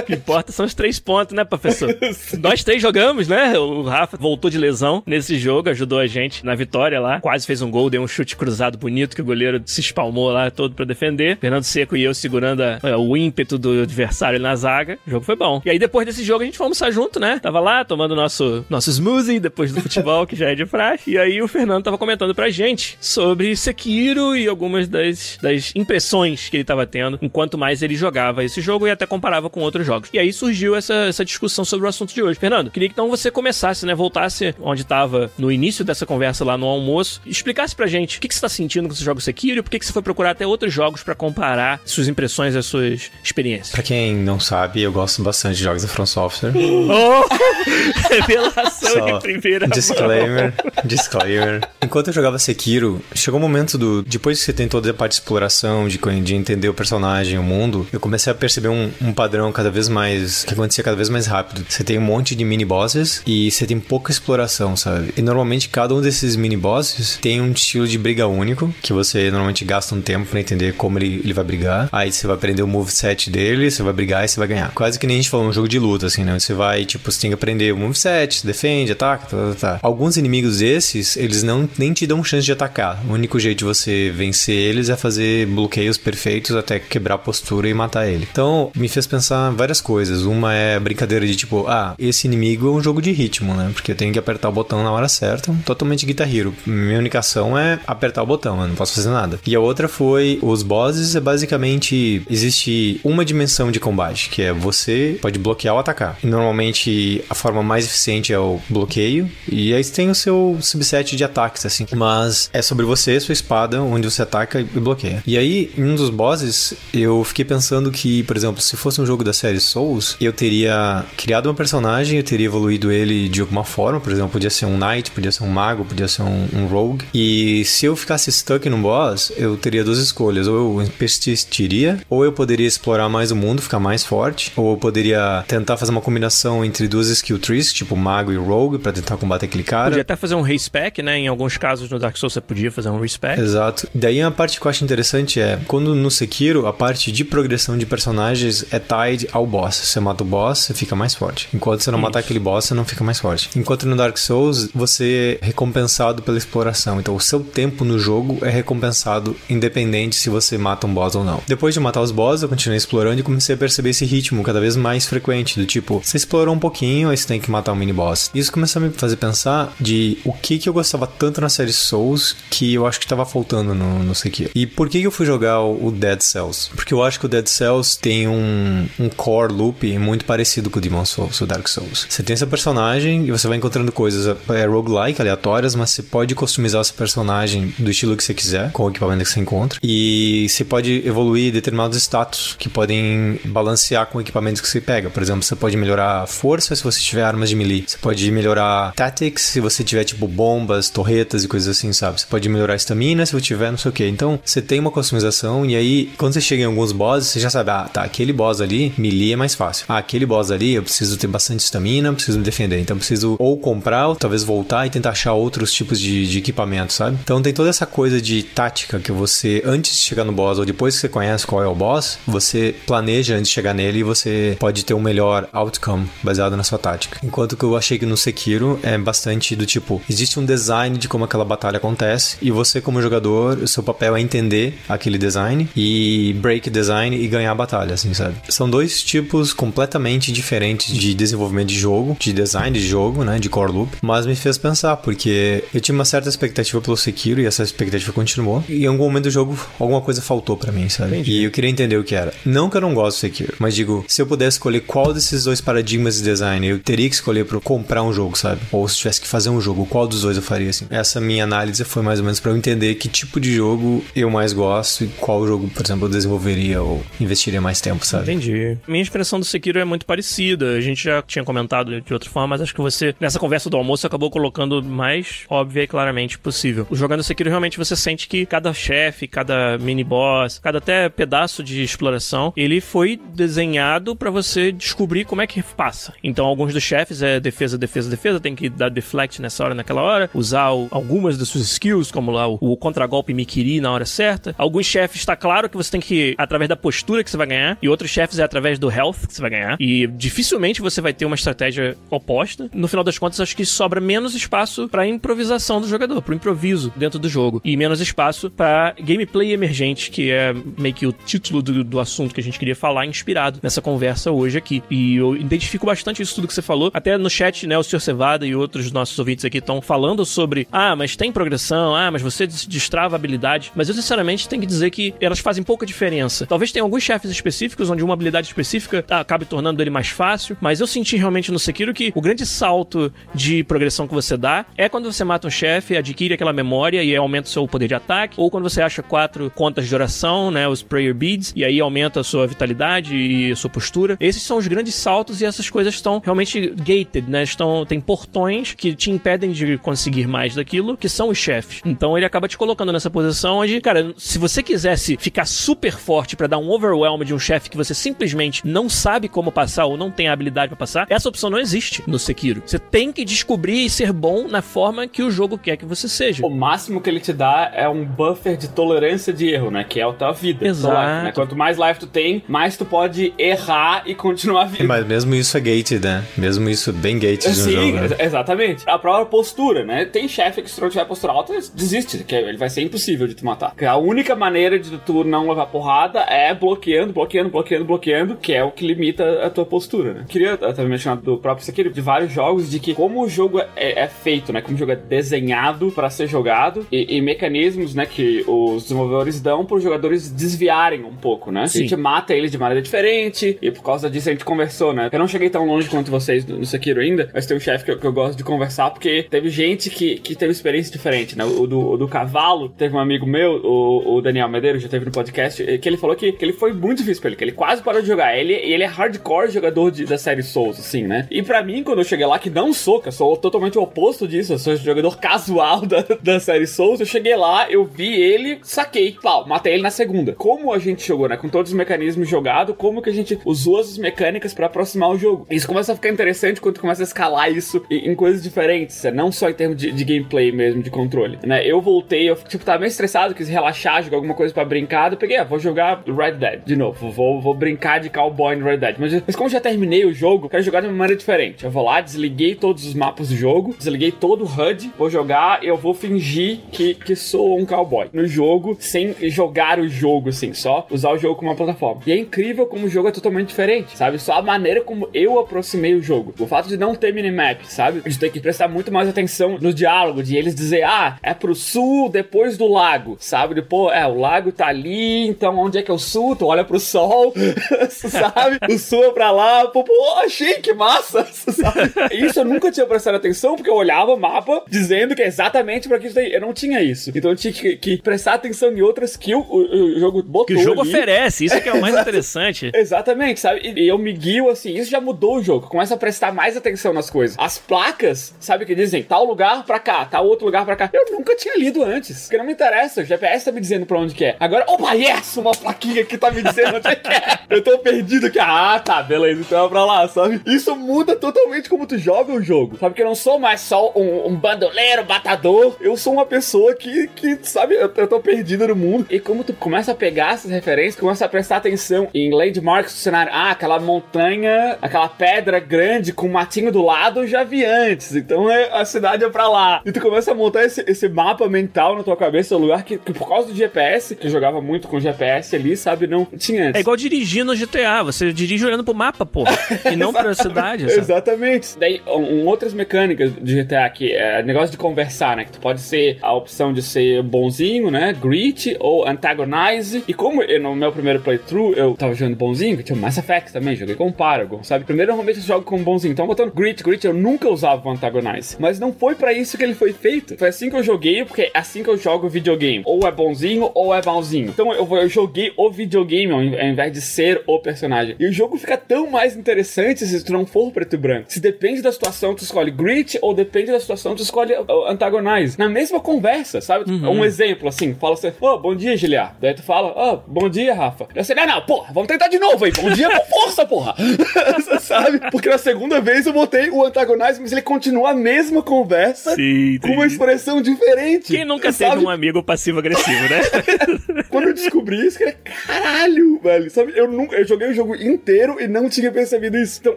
O que importa são os três pontos, né, professor? Nós três jogamos, né? O Rafa voltou de lesão nesse jogo, ajudou a gente na vitória lá. Quase fez um gol, deu um chute cruzado bonito que o goleiro se espalmou lá todo pra defender. Fernando Seco e eu segurando a- é, o ímpeto do adversário na zaga. O jogo foi bom. E aí depois desse jogo a gente foi almoçar junto, né? Tava lá tomando nosso, nosso smoothie depois do futebol, que já é de praxe. E aí o Fernando tava comentando pra gente sobre Sekiro e algumas das, das impressões que ele tava tendo enquanto mais ele jogava esse jogo e até comparava com outros jogos. E aí surgiu essa, essa discussão sobre o assunto de hoje. Fernando, queria que então você começasse, né? Voltasse onde tava no início dessa conversa lá no almoço, explicasse pra gente o que, que você tá sentindo com esse jogo Sekiro e por que, que você foi procurar até outros jogos pra comparar suas impressões e as suas experiências. Pra quem não sabe, eu gosto bastante de jogos da From Software. Oh! Revelação Só em primeira mão. Disclaimer, disclaimer. Enquanto eu jogava Sekiro, chegou o momento do. Depois que você tem toda a parte de exploração, de, de entender o personagem, o mundo, eu comecei a perceber um, um padrão cada vez mais. que acontecia cada vez mais rápido. Você tem um monte de mini bosses e você tem pouca exploração, sabe? E normalmente cada um desses mini bosses tem um estilo de briga único, que você normalmente gasta um tempo pra entender como ele, ele vai brigar. Aí você vai aprender o moveset dele, você vai brigar e você vai ganhar. Quase que nem a gente falou um jogo de luta, assim, né? Você vai, tipo, você tem que aprender o moveset, se defende, ataca, tá, tá, tá. Alguns inimigos esses, eles não nem te dão chance de atacar. O único jeito de você vencer eles é fazer bloqueios perfeitos até quebrar a postura e matar ele. Então, me fez pensar várias coisas. Uma é brincadeira de tipo, ah, esse inimigo é um jogo de ritmo, né? Porque eu tenho que apertar o botão na hora certa. Totalmente Guitar Hero. Minha única ação é apertar o botão, eu não posso fazer nada. E a outra foi os bosses, é basicamente existe uma dimensão de combate, que é você pode bloquear ou atacar. Normalmente a forma mais eficiente é o bloqueio, e aí você tem o seu subset de ataques, assim. Mas é sobre você, sua espada, onde você ataca e bloqueia. E aí, em um dos bosses, eu fiquei pensando que, por exemplo, se fosse um jogo da série Souls, eu teria criado um personagem, eu teria evoluído ele de alguma forma, por exemplo, podia ser um knight, podia ser um mago, podia ser um, um rogue. E se eu ficasse stuck num boss, eu teria duas escolhas. Ou eu persistiria, ou eu poderia explorar mais o mundo, ficar mais forte, ou eu poderia tentar fazer uma combinação entre duas skill trees, tipo mago e rogue, pra tentar combater aquele cara. Podia até fazer um respec, né? Em alguns casos no Dark Souls você podia fazer um respec. Exato. Daí a parte que eu acho interessante é quando no Sekiro a parte de progressão de personagens é tied ao boss. Você mata o boss, você fica mais forte. Enquanto você não matar aquele boss, você não fica mais forte. Enquanto no Dark Souls você é recompensado pela exploração. Então o seu tempo no jogo é recompensado independente se você mata um boss ou não. Depois de matar os boss, eu continuei explorando e comecei a perceber esse ritmo cada vez mais frequente do tipo, você explorou um pouquinho, aí você tem que matar um mini boss. Isso começou a me fazer pensar de o que que eu gostava tanto na série Souls que eu acho que tava faltando no, no Sekiro. E por que eu fui jogar o o Dead Cells? Porque eu acho que o Dead Cells tem um, um core loop muito parecido com o Demon Souls, o Dark Souls. Você tem essa personagem e você vai encontrando coisas é, roguelike, aleatórias, mas você pode customizar esse personagem do estilo que você quiser, com o equipamento que você encontra. E você pode evoluir determinados status que podem balancear com equipamentos que você pega. Por exemplo, você pode melhorar força se você tiver armas de melee. Você pode melhorar tactics se você tiver, tipo, bombas, torretas e coisas assim, sabe? Você pode melhorar estamina se você tiver não sei o que. Então, você tem uma customização e aí, quando você chega em alguns bosses, você já sabe, ah, tá, aquele boss ali, melee é mais fácil. Ah, aquele boss ali, eu preciso ter bastante estamina, preciso me defender. Então, preciso ou comprar, ou talvez voltar e tentar achar outros tipos de, de equipamento, sabe? Então, tem toda essa coisa de tática que você, antes de chegar no boss ou depois que você conhece qual é o boss, você planeja antes de chegar nele e você pode ter um melhor outcome baseado na sua tática. Enquanto que eu achei que no Sekiro é bastante do tipo, existe um design de como aquela batalha acontece e você como jogador, o seu papel é entender aquele design e break design e ganhar a batalha, assim, sabe? São dois tipos completamente diferentes de desenvolvimento de jogo, de design de jogo, né, de core loop, mas me fez pensar porque eu tinha uma certa expectativa pelo Sekiro e essa expectativa continuou e em algum momento do jogo alguma coisa faltou para mim, sabe? Entendi. E eu queria entender o que era. Não que eu não gosto do Sekiro, mas digo, se eu pudesse escolher qual desses dois paradigmas de design eu teria que escolher para comprar um jogo, sabe? Ou se tivesse que fazer um jogo, qual dos dois eu faria assim? Essa minha análise foi mais ou menos para eu entender que tipo de jogo eu mais gosto e qual jogo, por exemplo, eu desenvolveria ou investiria mais tempo, sabe? Entendi. Minha expressão do Sekiro é muito parecida. A gente já tinha comentado de outra forma, mas acho que você, nessa conversa do almoço, acabou colocando mais óbvia e claramente possível. Jogando Sekiro, realmente você sente que cada chefe, cada mini boss, cada até pedaço de exploração, ele foi desenhado para você descobrir como é que passa. Então, alguns dos chefes é defesa, defesa, defesa, tem que dar deflect nessa hora, naquela hora, usar o, algumas das suas skills, como lá o, o contragolpe Mikiri na hora certa. Alguns chefes, está claro que você tem que, através da postura que você vai ganhar, e outros chefes é através do health que você vai ganhar. E dificilmente você vai ter uma estratégia oposta. No final das contas, acho que sobra menos espaço para improvisação do jogador, pro improviso dentro do jogo, e menos espaço para gameplay emergente, que é meio que o título do, do assunto que a gente queria falar, inspirado nessa conversa hoje aqui. E eu identifico bastante isso tudo que você falou. Até no chat, né, o Sr. Cevada e outros nossos ouvintes aqui estão falando sobre, ah, mas tem progressão, ah, mas você destrava habilidade. Mas eu, sinceramente, tenho que dizer que elas fazem pouca diferença. Talvez tenha alguns chefes específicos onde uma habilidade específica ah, acabe tornando ele mais fácil, mas eu senti realmente no Sekiro que o grande salto de progressão que você dá é quando você mata um chefe, adquire aquela memória e aumenta o seu poder de ataque, ou quando você acha quatro contas de oração, né, os prayer beads, e aí aumenta a sua vitalidade e a sua postura. Esses são os grandes saltos e essas coisas estão realmente gated, né? Estão tem portões que te impedem de conseguir mais daquilo, que são os chefes. Então ele acaba te colocando nessa posição onde, cara, se você quisesse ficar super forte para dar um overwhelm de um chefe que você simplesmente não sabe como passar ou não tem a habilidade para passar, essa opção não existe no Sekiro. Você tem que descobrir e ser bom na forma que o jogo quer que você seja. O máximo que ele te dá é um buffer de tolerância de erro, né? Que é a tua vida. Exato. Life, né? Quanto mais life tu tem, mais tu pode errar e continuar vivo. Mas mesmo isso é gated, né? Mesmo isso bem gated Sim, no jogo. Né? exatamente. A própria postura, né? Tem chefe que se tu não tiver postura alta, desiste, que ele vai ser impossível de te matar. Porque a única maneira de tu não levar porrada é bloqueando, bloqueando, bloqueando, bloqueando, que é o que limita a tua postura, né? Queria também mencionar do próprio Sekiro, de vários jogos, de que como o jogo é, é feito, né? Como o jogo é desenhado para ser jogado e, e, mecanismos, né? Que os desenvolvedores dão para os jogadores desviarem um pouco, né? Sim. A gente mata eles de maneira diferente e por causa disso a gente conversou, né? Eu não cheguei tão longe quanto vocês no Sekiro ainda, mas tem um chefe que, que, eu gosto de conversar porque teve gente que, que teve experiência diferente, né? O do, o do cavalo, teve um amigo meu, o, o Daniel Medeiros, já teve no podcast, que ele falou que, que ele foi muito difícil pra ele, que ele quase parou de jogar. Ele, ele é hardcore jogador de, da série Souls, assim, né? E pra mim, quando eu cheguei lá, que não sou, que eu sou totalmente o oposto disso, eu sou jogador casual da, da série Souls, eu cheguei lá, eu vi ele, saquei, pau, matei ele na segunda. Como a gente jogou, né? Com todos os mecanismos jogados, como que a gente usou as mecânicas para aproximar o jogo. Isso começa a ficar interessante quando começa a escalar isso em, em coisas diferentes, né? não só em termos de, de, gameplay mesmo, de controle, né? Eu voltei, eu tipo, tava meio estressado, quis relaxar, jogar alguma coisa para brincar, eu peguei, ah, vou jogar Red Dead de novo, vou, vou brincar de cowboy no Red Dead. Mas, mas como já terminei o jogo, quero jogar de uma maneira diferente. Eu vou lá, desliguei todos os mapas do jogo, desliguei todo o HUD, vou jogar eu vou fingir que, que sou um cowboy no jogo, sem jogar o jogo, assim, só usar o jogo como uma plataforma. E é incrível como o jogo é totalmente diferente, sabe? Só a maneira como eu aproximei o jogo. O fato de não ter minimap, sabe? De ter que prestar muito mais atenção no diálogo, de eles dizer, ah, é pro sul depois do lago, sabe? Depois, é, o lago tá ali, então onde é que é o sul? Tu olha pro sol, sabe? O sua pra lá, pô, pô, achei que massa, sabe? Isso eu nunca tinha prestado atenção, porque eu olhava o mapa dizendo que é exatamente pra isso daí. Eu não tinha isso. Então eu tinha que, que prestar atenção em outras que o, o, o jogo botou Que o jogo ali. oferece, isso que é o mais interessante. Exatamente, sabe? E, e eu me guio assim, isso já mudou o jogo. Começa a prestar mais atenção nas coisas. As placas, sabe, que dizem tal lugar pra cá, tal outro lugar pra cá. Eu nunca tinha lido antes. Porque não me interessa. O GPS tá me dizendo pra onde que é. Agora, opa, yes! Uma plaquinha que tá me dizendo onde é que é. Eu tô perdido aqui. Ah, tá, beleza, então é pra lá, sabe? Isso muda totalmente como tu joga o jogo. Sabe? Que eu não sou mais só um, um bandoleiro, batador. Eu sou uma pessoa que, que sabe, eu, eu tô perdido no mundo. E como tu começa a pegar essas referências, começa a prestar atenção em landmarks do cenário. Ah, aquela montanha, aquela pedra grande com um matinho do lado, eu já vi antes. Então é, a cidade é pra lá. E tu começa a montar esse, esse mapa mental na tua cabeça, um lugar que, que por causa do GPS, que eu jogava muito com GPS ali, sabe, não tinha antes. É igual dirigir no GTA, você dirige olhando pro mapa, pô. E não pra cidade, sabe? Exatamente. Daí, um, outras mecânicas de GTA aqui, é negócio de conversar, né? Que tu pode ser a opção de ser bonzinho, né? Greet ou antagonize. E como eu, no meu primeiro playthrough eu tava jogando bonzinho, que tinha Mass Effect também, joguei com Paragon, sabe? Primeiro, normalmente eu jogo como bonzinho. Então, botando Greet, Greet, eu nunca usava o antagonize. Mas não foi pra isso que ele foi feito. Foi assim que eu joguei, porque é assim que eu jogo videogame. Ou é bonzinho ou é malzinho. Então, eu, eu joguei o videogame ao invés de ser o personagem. E o jogo fica tão mais interessante se tu não for preto e branco. Se depende da situação, tu escolhe Greet, ou depende da situação, tu escolhe o Antagonize. Na mesma conversa, sabe? Um exemplo, assim, fala assim, ô, oh, bom dia, Giliar. Daí tu fala, ó, oh, bom dia, Rafa. Eu sei, não, não, porra, vamos tentar de novo aí. Bom dia com força, porra. sabe? Porque na segunda vez eu botei o Antagonize, mas ele continua a mesma conversa Sim, com uma expressão diferente. Quem nunca sabe? teve um amigo passivo-agressivo, né? Quando eu descobri isso, cara, caralho, velho. Sabe, eu nunca, eu joguei o jogo inteiro e não tinha percebido isso. Então,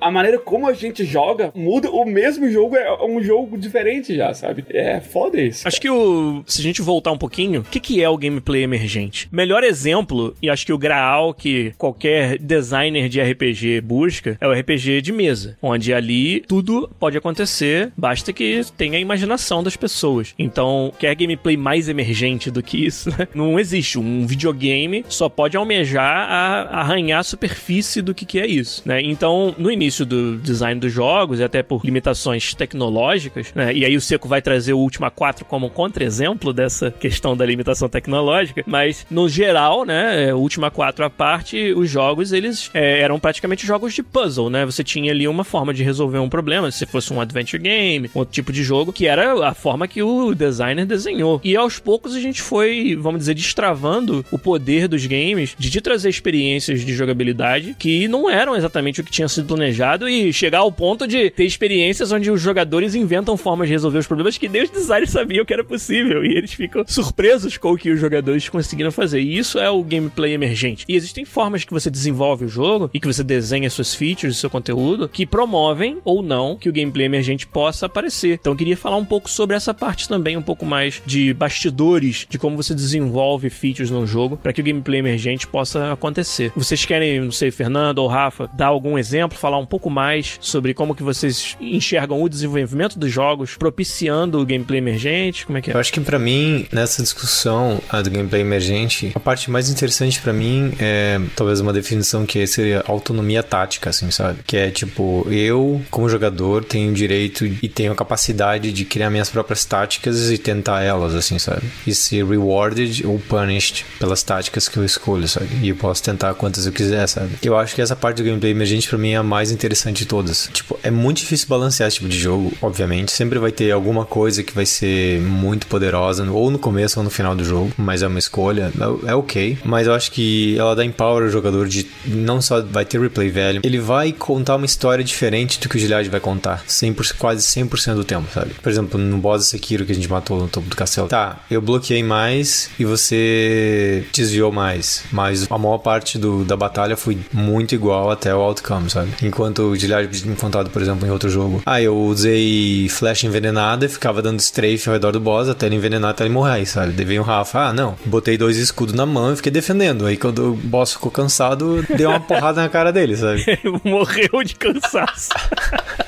a maneira como a gente joga muda. O mesmo jogo é um jogo diferente já, sabe? É foda isso. Acho que o. Se a gente voltar um pouquinho, o que, que é o gameplay emergente? Melhor exemplo, e acho que o graal que qualquer designer de RPG busca, é o RPG de mesa. Onde ali tudo pode acontecer, basta que tenha a imaginação das pessoas. Então, quer gameplay mais emergente do que isso, né? Não existe. Um videogame só pode almejar a arranhar a superfície do que, que é isso, né? Então, no início do design dos jogos, e até por limitações tecnológicas, né? E aí o Seco vai trazer o Ultima 4 como contra-exemplo dessa questão da limitação tecnológica, mas no geral, né, o Ultima 4 à parte, os jogos, eles é, eram praticamente jogos de puzzle, né? Você tinha ali uma forma de resolver um problema, se fosse um adventure game, outro tipo de jogo, que era a forma que o designer desenhou. E aos poucos a gente foi, vamos dizer, destravando o poder dos games de te trazer experiências de jogabilidade que não eram exatamente o que tinha sido planejado e chegar ao ponto de ter experiências onde os jogadores inventam formas de resolver os problemas que nem os designers sabiam que era possível e eles ficam surpresos com o que os jogadores conseguiram fazer. E isso é o gameplay emergente. E existem formas que você desenvolve o jogo e que você desenha suas features, seu conteúdo, que promovem ou não que o gameplay emergente possa aparecer. Então eu queria falar um pouco sobre essa parte também, um pouco mais de bastidores de como você desenvolve features no jogo para que o gameplay emergente possa acontecer. Vocês querem, sei, Fernando ou Rafa, dar algum exemplo, falar um pouco mais sobre como que vocês enxergam o desenvolvimento dos jogos, propiciando o gameplay emergente? Como é que é? Eu acho que para mim, nessa discussão do gameplay emergente, a parte mais interessante para mim é talvez uma definição que seria autonomia tática, assim, sabe? Que é tipo, eu, como jogador, tenho direito e tenho a capacidade de criar minhas próprias táticas e tentar elas, assim, sabe? E ser rewarded ou punished pelas táticas que eu escolho, sabe? E eu posso tentar quantas eu quiser, sabe? Eu acho que essa parte do gameplay emergente para mim é a mais interessante de todas. Tipo, é muito difícil balancear esse tipo de jogo, obviamente. Sempre vai ter alguma coisa que vai ser muito poderosa, ou no começo ou no final do jogo, mas é uma escolha, é, é ok. Mas eu acho que ela dá empower ao jogador de não só vai ter replay velho, ele vai contar uma história diferente do que o Gilead vai contar, 100%, quase 100% do tempo, sabe? Por exemplo, no boss Sekiro que a gente matou no topo do castelo. Tá, eu bloqueei mais e você desviou mais, mas a maior parte do, da batalha foi muito igual até o outcome, sabe? Enquanto o Gilead me contado, por exemplo, em outro jogo. Ah, eu usei flecha envenenada e ficava dando strafe ao redor do boss até ele envenenar até ele morrer, sabe? Daí veio um Rafa, ah, não, botei dois escudos na mão e fiquei defendendo. Aí quando o boss ficou cansado, deu uma porrada na cara dele, sabe? Morreu de cansaço.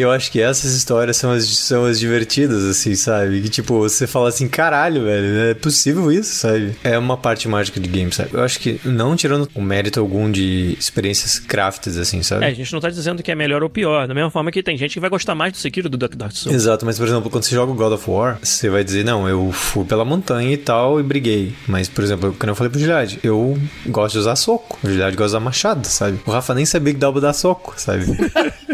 Eu acho que essas histórias são as, são as divertidas, assim, sabe? Que tipo, você fala assim, caralho, velho, é possível isso, sabe? É uma parte mágica de game, sabe? Eu acho que não tirando o mérito algum de experiências crafts, assim, sabe? É, a gente não tá dizendo que é melhor ou pior. Da mesma forma que tem gente que vai gostar mais do Sekiro do Dark Dark Souls. Exato, mas por exemplo, quando você joga o God of War, você vai dizer, não, eu fui pela montanha e tal e briguei. Mas, por exemplo, quando eu falei pro Gilad, eu gosto de usar soco. O Gilad gosta de usar machado, sabe? O Rafa nem sabia que dava pra dar soco, sabe?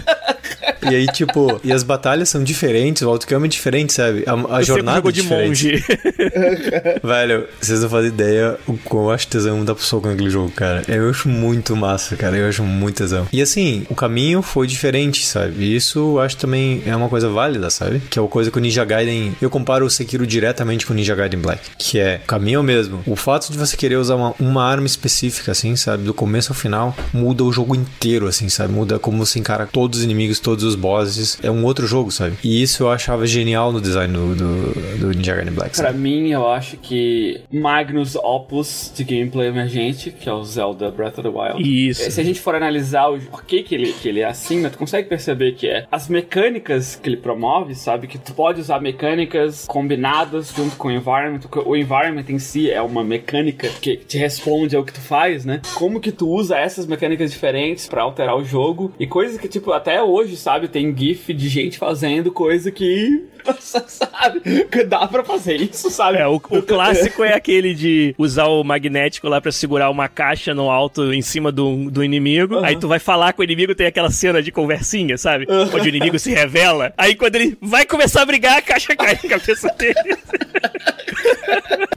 E aí, tipo, e as batalhas são diferentes, o outcome é diferente, sabe? A, a jornada é de diferente. monge. Velho, vocês não fazem ideia o quão eu acho tesão dar pro soco naquele jogo, cara. Eu acho muito massa, cara. Eu acho muito tesão. E assim, o caminho foi diferente, sabe? E isso eu acho também é uma coisa válida, sabe? Que é uma coisa que o Ninja Gaiden. Eu comparo o Sekiro diretamente com o Ninja Gaiden Black. Que é o caminho é o mesmo. O fato de você querer usar uma, uma arma específica, assim, sabe? Do começo ao final, muda o jogo inteiro, assim, sabe? Muda como você encara todos os inimigos, todos os bosses. É um outro jogo, sabe? E isso eu achava genial no design do, do, do Ninja Gaiden Black. Pra Sabe? mim, eu acho que Magnus Opus de gameplay emergente, que é o Zelda Breath of the Wild. Isso. Se a gente for analisar o porquê que ele, que ele é assim, né, tu consegue perceber que é as mecânicas que ele promove, sabe? Que tu pode usar mecânicas combinadas junto com o environment. O environment em si é uma mecânica que te responde ao que tu faz, né? Como que tu usa essas mecânicas diferentes pra alterar o jogo e coisas que, tipo, até hoje, sabe? Tem gif de gente fazendo coisa que sabe? Que dá pra fazer isso, sabe? É, o, o clássico é aquele de usar o magnético lá pra segurar uma caixa no alto em cima do, do inimigo. Aí tu vai falar com o inimigo, tem aquela cena de conversinha, sabe? Onde o inimigo se revela. Aí quando ele vai começar a brigar, a caixa cai na cabeça dele.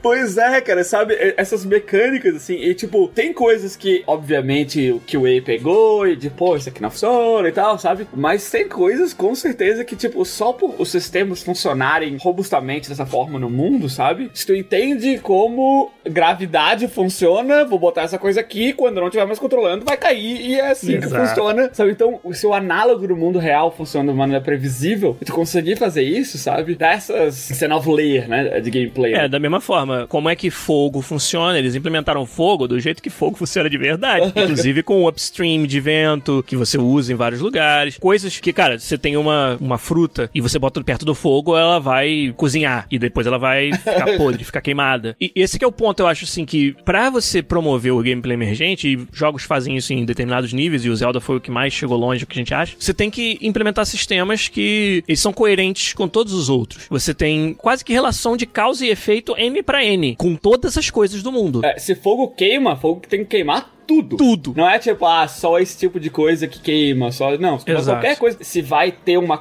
Pois é, cara, sabe? Essas mecânicas, assim, e tipo, tem coisas que, obviamente, o QA pegou e de, pô, isso aqui não funciona e tal, sabe? Mas tem coisas, com certeza, que, tipo, só por os sistemas funcionarem robustamente dessa forma no mundo, sabe? Se tu entende como gravidade funciona, vou botar essa coisa aqui, quando não estiver mais controlando, vai cair e é assim que Exato. funciona, sabe? Então, o seu análogo do mundo real funciona de maneira previsível e tu conseguir fazer isso, sabe? Dessas, esse novo layer, né, de gameplay. É, da mesma forma, como é que fogo funciona? Eles implementaram fogo do jeito que fogo funciona de verdade. Inclusive com o upstream de vento, que você usa em vários lugares. Coisas que, cara, você tem uma, uma fruta e você bota perto do fogo, ela vai cozinhar. E depois ela vai ficar podre, ficar queimada. E esse que é o ponto, eu acho, assim, que pra você promover o gameplay emergente, e jogos fazem isso em determinados níveis, e o Zelda foi o que mais chegou longe, o que a gente acha, você tem que implementar sistemas que eles são coerentes com todos os outros. Você tem quase que relação de causa e efeito N pra N, com todas as coisas do mundo. É, se fogo queima, fogo tem que queimar tudo. Tudo. Não é tipo, ah, só esse tipo de coisa que queima, só. Não, qualquer coisa. Se vai ter uma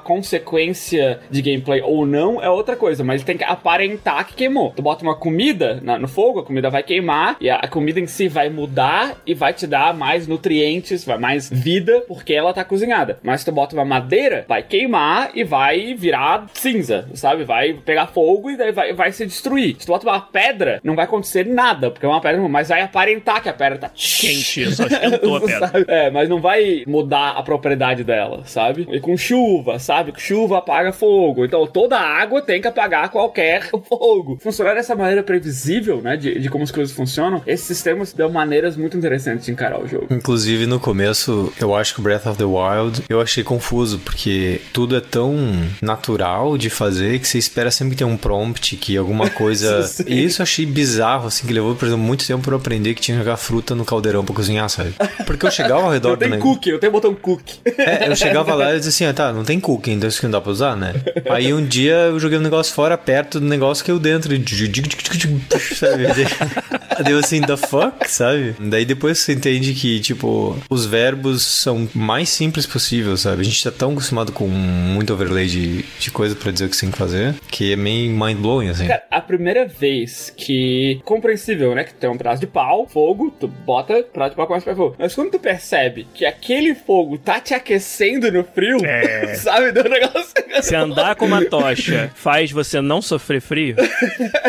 consequência de gameplay ou não, é outra coisa. Mas tem que aparentar que queimou. Tu bota uma comida na- no fogo, a comida vai queimar, e a, a comida em si vai mudar e vai te dar mais nutrientes, vai mais vida, porque ela tá cozinhada. Mas se tu bota uma madeira, vai queimar e vai virar cinza, sabe? Vai pegar fogo e daí vai, vai se destruir. Se tu bota uma pedra, não vai acontecer nada, porque é uma pedra, mas vai aparentar que a pedra tá Quente, só esquentou a pedra. Sabe? É, mas não vai mudar a propriedade dela, sabe? E com chuva, sabe? Que chuva apaga fogo. Então toda água tem que apagar qualquer fogo. Funcionar dessa maneira previsível, né? De, de como as coisas funcionam, esses sistemas dão maneiras muito interessantes de encarar o jogo. Inclusive, no começo, eu acho que o Breath of the Wild eu achei confuso, porque tudo é tão natural de fazer que você espera sempre ter um prompt, que alguma coisa. E isso eu achei bizarro, assim, que levou, por exemplo, muito tempo pra eu aprender que tinha que jogar fruta no caldeirão pra cozinhar, sabe? Porque eu chegava ao redor Eu do tenho negócio. cookie, eu tenho botão cookie. É, eu chegava lá e dizia assim, ah, tá, não tem cookie, então isso que não dá pra usar, né? Aí um dia eu joguei um negócio fora, perto do negócio que eu dentro. e Sabe? Daí eu assim, the fuck, sabe? Daí depois você entende que, tipo, os verbos são mais simples possível, sabe? A gente tá tão acostumado com muito overlay de, de coisa pra dizer o que você tem que fazer, que é meio mind-blowing, assim. Cara, a primeira vez que. Compreensível, né? Que tem um pedaço de pau, fogo, tu bota, pedaço de pau começa a pegar fogo. Mas quando tu percebe que aquele fogo tá te aquecendo no frio, É. sabe? Do negócio. Se andar com uma tocha faz você não sofrer frio,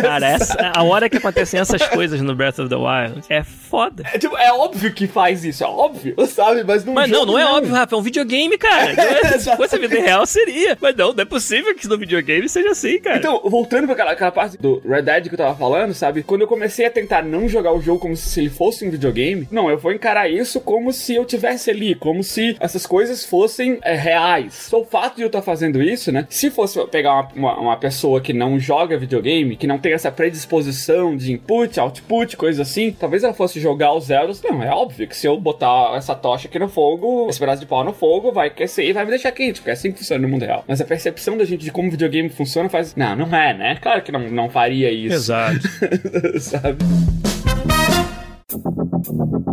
cara, essa, a hora que acontecem essas coisas no Breath of the Wild é foda. É, tipo, é óbvio que faz isso, é óbvio, sabe? Mas não Mas não, não é óbvio, Rafa, é um videogame, cara. É- se fosse a vida real, seria. Mas não, não é possível que no videogame seja assim, cara. Então, voltando pra aquela, aquela parte do Red Dead que eu tava falando, sabe? Quando eu comecei a tentar não jogar o jogo como se ele fosse um videogame, Não, eu vou encarar isso como se eu tivesse ali, como se essas coisas fossem é, reais. Só o fato de eu estar tá fazendo isso, né? Se fosse pegar uma, uma, uma, pessoa que não joga videogame, que não tem essa predisposição de input, output, coisa assim, talvez ela fosse jogar os zeros. Não, é óbvio que se eu botar essa tocha aqui no fogo, esse pedaço de pau no fogo, vai aquecer e vai me deixar quente, porque é assim que funciona no mundo real. Mas a percepção da gente de como videogame funciona faz. Não, não é, né? Claro que não, não faria isso. Exato. Sabe? Thank you.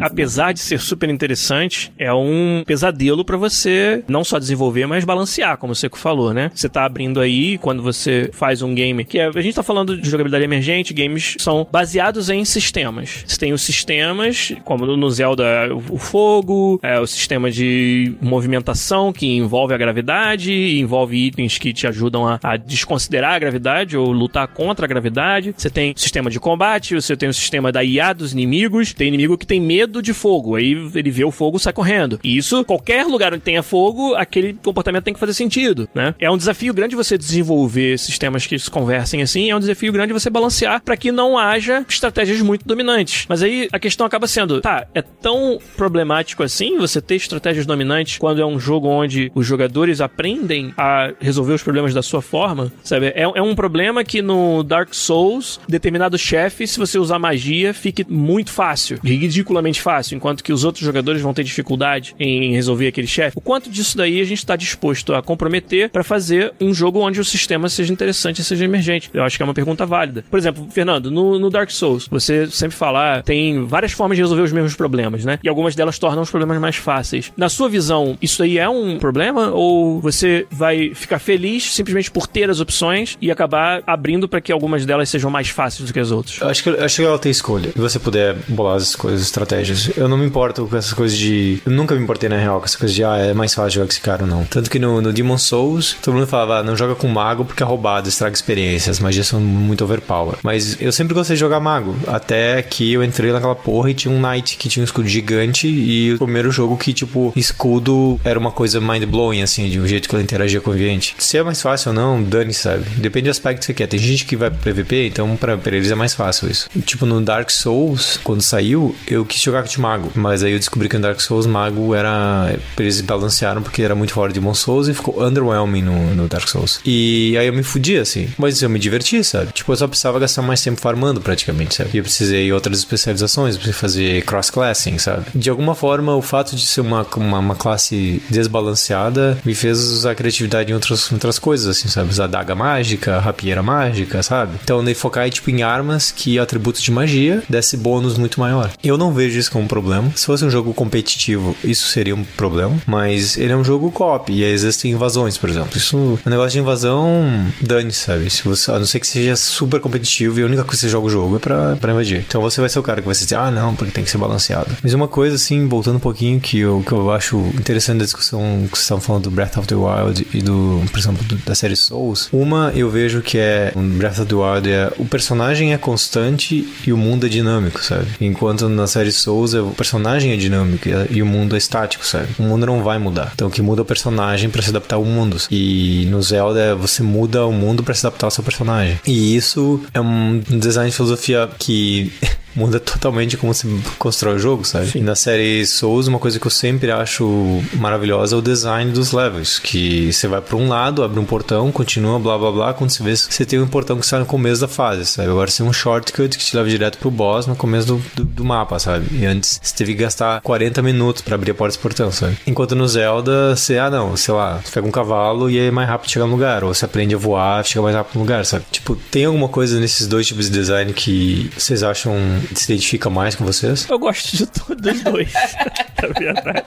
Apesar de ser super interessante, é um pesadelo para você não só desenvolver, mas balancear, como Seco falou, né? Você tá abrindo aí, quando você faz um game, que é, a gente tá falando de jogabilidade emergente, games são baseados em sistemas. Você tem os sistemas, como no Zelda, o fogo, é, o sistema de movimentação que envolve a gravidade, envolve itens que te ajudam a, a desconsiderar a gravidade ou lutar contra a gravidade. Você tem sistema de combate, você tem o sistema da IA dos inimigos. Tem inimigo que tem medo de fogo. Aí ele vê o fogo sai correndo. E isso, qualquer lugar onde tenha fogo, aquele comportamento tem que fazer sentido, né? É um desafio grande você desenvolver sistemas que se conversem assim. É um desafio grande você balancear para que não haja estratégias muito dominantes. Mas aí a questão acaba sendo, tá, é tão problemático assim você ter estratégias dominantes quando é um jogo onde os jogadores aprendem a resolver os problemas da sua forma, sabe? É, é um problema que no Dark Souls, determinado chefe, se você usar magia, fique muito fácil, ridiculamente fácil, enquanto que os outros jogadores vão ter dificuldade em resolver aquele chefe. O quanto disso daí a gente está disposto a comprometer para fazer um jogo onde o sistema seja interessante e seja emergente? Eu acho que é uma pergunta válida. Por exemplo, Fernando, no, no Dark Souls, você sempre fala, ah, tem várias formas de resolver os mesmos problemas, né? E algumas delas tornam os problemas mais fáceis. Na sua visão, isso aí é um problema ou você vai ficar feliz simplesmente por ter as opções e acabar abrindo para que algumas delas sejam mais fáceis do que as outras? Eu acho que, acho que ela tem escolha escolha e você puder bolar as coisas, estratégias, eu não me importo com essas coisas de. Eu nunca me importei na real com essas coisas de, ah, é mais fácil jogar com esse cara ou não. Tanto que no, no Demon Souls, todo mundo falava, ah, não joga com mago porque é roubado, estraga experiência, as magias são muito overpower. Mas eu sempre gostei de jogar mago, até que eu entrei naquela porra e tinha um knight que tinha um escudo gigante e o primeiro jogo que, tipo, escudo era uma coisa mind-blowing, assim, de um jeito que ele interagia com o ambiente. Se é mais fácil ou não, dane, sabe? Depende do aspecto que você quer. Tem gente que vai pro PVP, então pra, pra eles é mais fácil isso. Tipo, no Dark Souls, quando saiu, eu quis jogar de mago. Mas aí eu descobri que no Dark Souls, mago era. Eles balancearam porque era muito forte de Demon Souls e ficou underwhelming no, no Dark Souls. E aí eu me fudi, assim. Mas eu me diverti, sabe? Tipo, eu só precisava gastar mais tempo farmando praticamente, sabe? E eu precisei outras especializações, precisei fazer cross-classing, sabe? De alguma forma, o fato de ser uma, uma, uma, classe desbalanceada me fez usar criatividade em outras, outras coisas, assim, sabe? Usar daga mágica, rapieira mágica, sabe? Então, nem focar tipo, em armas que atributos de magia desse bônus muito maior. Eu não vejo isso como um problema. Se fosse um jogo competitivo, isso seria um problema, mas ele é um jogo co-op e existem invasões, por exemplo. Isso, o negócio de invasão, dane, sabe? Se você, a não ser que seja super competitivo e a única coisa que você joga o jogo é pra, pra invadir. Então você vai ser o cara que vai dizer, ah, não, porque tem que ser balanceado. Mas uma coisa, assim, voltando um pouquinho, que eu, que eu acho interessante da discussão que vocês estavam falando do Breath of the Wild e do, por exemplo, do, da série Souls. Uma, eu vejo que é, um Breath of the Wild é, o personagem é constante e o mundo é dinâmico, sabe? Enquanto na série Souls o personagem é dinâmico e o mundo é estático, sabe? O mundo não vai mudar. Então o que muda é o personagem para se adaptar ao mundo. E no Zelda você muda o mundo para se adaptar ao seu personagem. E isso é um design de filosofia que muda totalmente como se constrói o jogo, sabe? Sim. E na série Souls, uma coisa que eu sempre acho maravilhosa é o design dos levels, que você vai para um lado, abre um portão, continua, blá blá blá, quando você vê, você tem um portão que está no começo da fase, sabe? Agora você tem um shortcut que te leva direto pro boss no começo do, do, do mapa, sabe? E antes você teve que gastar 40 minutos para abrir a porta desse portão, sabe? Enquanto no Zelda, você, ah não, sei lá, você pega um cavalo e é mais rápido chegar no lugar, ou você aprende a voar, chega mais rápido no lugar, sabe? Tipo, tem alguma coisa nesses dois tipos de design que vocês acham se identifica mais com vocês? Eu gosto de todos os dois, na verdade.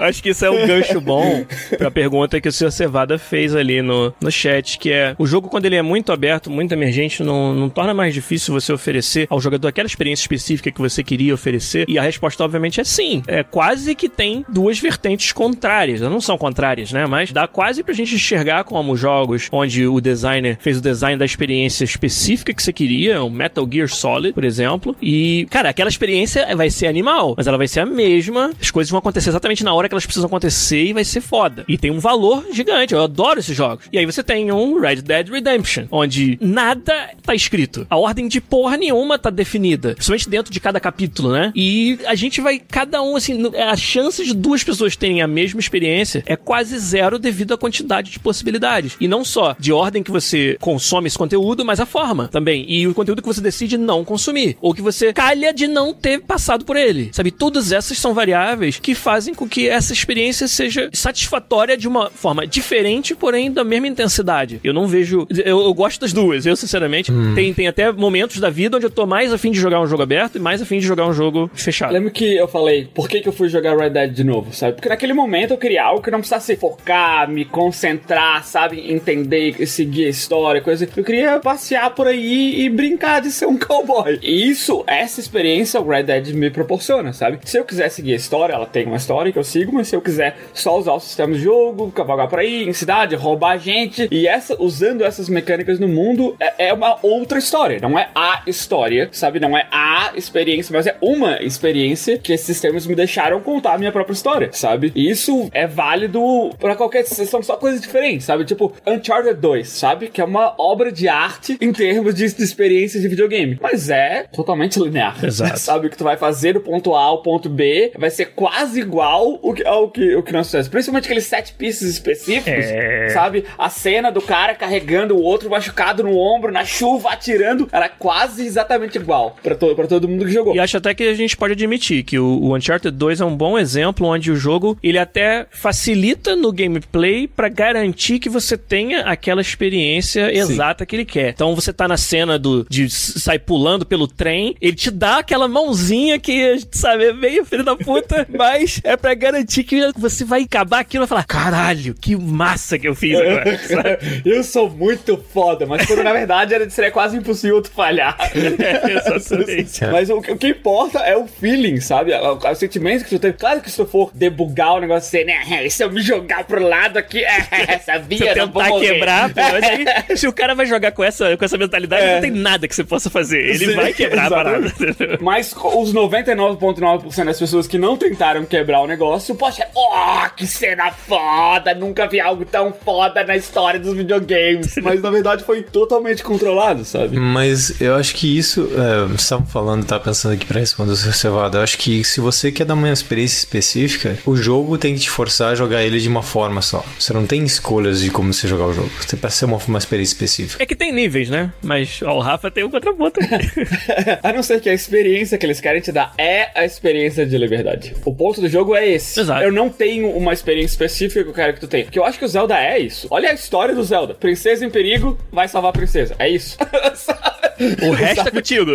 Acho que isso é um gancho bom pra pergunta que o Sr. Cevada fez ali no, no chat, que é o jogo, quando ele é muito aberto, muito emergente, não, não torna mais difícil você oferecer ao jogador aquela experiência específica que você queria oferecer? E a resposta, obviamente, é sim. É quase que tem duas vertentes contrárias. Não são contrárias, né? Mas dá quase pra gente enxergar como jogos onde o designer fez o design da experiência específica que você queria, o Metal Gear Solid, por exemplo. E, cara, aquela experiência vai ser animal, mas ela vai ser a mesma. As coisas vão acontecer exatamente na hora que elas precisam acontecer e vai ser foda. E tem um valor gigante, eu adoro esses jogos. E aí você tem um Red Dead Redemption, onde nada tá escrito. A ordem de porra nenhuma tá definida. Principalmente dentro de cada capítulo, né? E a gente vai, cada um, assim, a chance de duas pessoas terem a mesma experiência é quase zero devido à quantidade de possibilidades. E não só de ordem que você consome esse conteúdo, mas a forma também. E o conteúdo que você decide não consumir. Ou que você calha de não ter passado por ele. Sabe? Todas essas são variáveis que fazem com que essa experiência seja satisfatória de uma forma diferente, porém da mesma intensidade. Eu não vejo. Eu, eu gosto das duas. Eu, sinceramente, hum. tem, tem até momentos da vida onde eu tô mais afim de jogar um jogo aberto e mais afim de jogar um jogo fechado. Lembro que eu falei, por que, que eu fui jogar Red Dead de novo, sabe? Porque naquele momento eu queria algo que não precisasse focar, me concentrar, sabe? Entender, seguir a história, coisa. Eu queria passear por aí e brincar de ser um cowboy. E isso, essa experiência o Red Dead me proporciona, sabe? Se eu quiser seguir a história, ela tem uma história que eu sigo, mas se eu quiser só usar o sistema de jogo, cavalgar por aí, em cidade, roubar gente, e essa, usando essas mecânicas no mundo, é, é uma outra história. Não é a história, sabe? Não é a experiência, mas é uma experiência que esses sistemas me deixaram contar a minha própria história, sabe? E isso é válido para qualquer. São só coisas diferentes, sabe? Tipo, Uncharted 2, sabe? Que é uma obra de arte em termos de, de experiência de videogame. Mas é totalmente linear. Exato. sabe? O que tu vai fazer do ponto A ao ponto B vai ser quase igual o que, ao que, o que nós fizemos. Principalmente aqueles sete pieces específicos, é... sabe? A cena do cara carregando o outro machucado no ombro, na chuva, atirando, era quase exatamente igual pra, to pra todo mundo que jogou. E acho até que a gente pode admitir que o, o Uncharted 2 é um bom exemplo onde o jogo ele até facilita no gameplay para garantir que você tenha aquela experiência exata Sim. que ele quer. Então você tá na cena do de sair pulando pelo trem, ele te dá aquela mãozinha que, sabe, é meio filho da puta, mas é para garantir que você vai acabar aquilo e falar: caralho, que massa que eu fiz agora. eu sou muito foda, mas quando na verdade era, seria quase impossível tu falhar. É, exatamente. mas o, o, que importa é o feeling, sabe? O, o, sentimento que tu tem. Claro que se tu for debugar o negócio assim, né? Se eu me jogar pro lado aqui, é, sabia, se eu tentar quebrar, pô, se o cara vai jogar com essa, com essa mentalidade, é. não tem nada que você possa fazer. Ele Sim, vai quebrar exatamente. a parada. Mas os 99,9% das pessoas que não tentaram quebrar o negócio, poxa, oh, que cena foda! Nunca vi algo tão foda na história dos videogames. Mas na verdade foi totalmente controlado, sabe? Mas eu acho que isso. É, você estava falando, tá pensando aqui pra responder o seu cevado. Eu acho que se você quer dar uma experiência específica, o jogo tem que te forçar a jogar ele de uma forma só. Você não tem escolhas de como você jogar o jogo. Você precisa ser uma, uma experiência específica. É que tem níveis, né? Mas ó, o Rafa tem um contraponto. a não ser que a experiência que eles querem te dar é a experiência de liberdade. O ponto do jogo é esse. Exato. Eu não tenho uma experiência específica que eu quero que tu tenha. Porque eu acho que o Zelda é isso. Olha a história do Zelda. Princesa em perigo, vai salvar a princesa. É isso. o resto é contigo.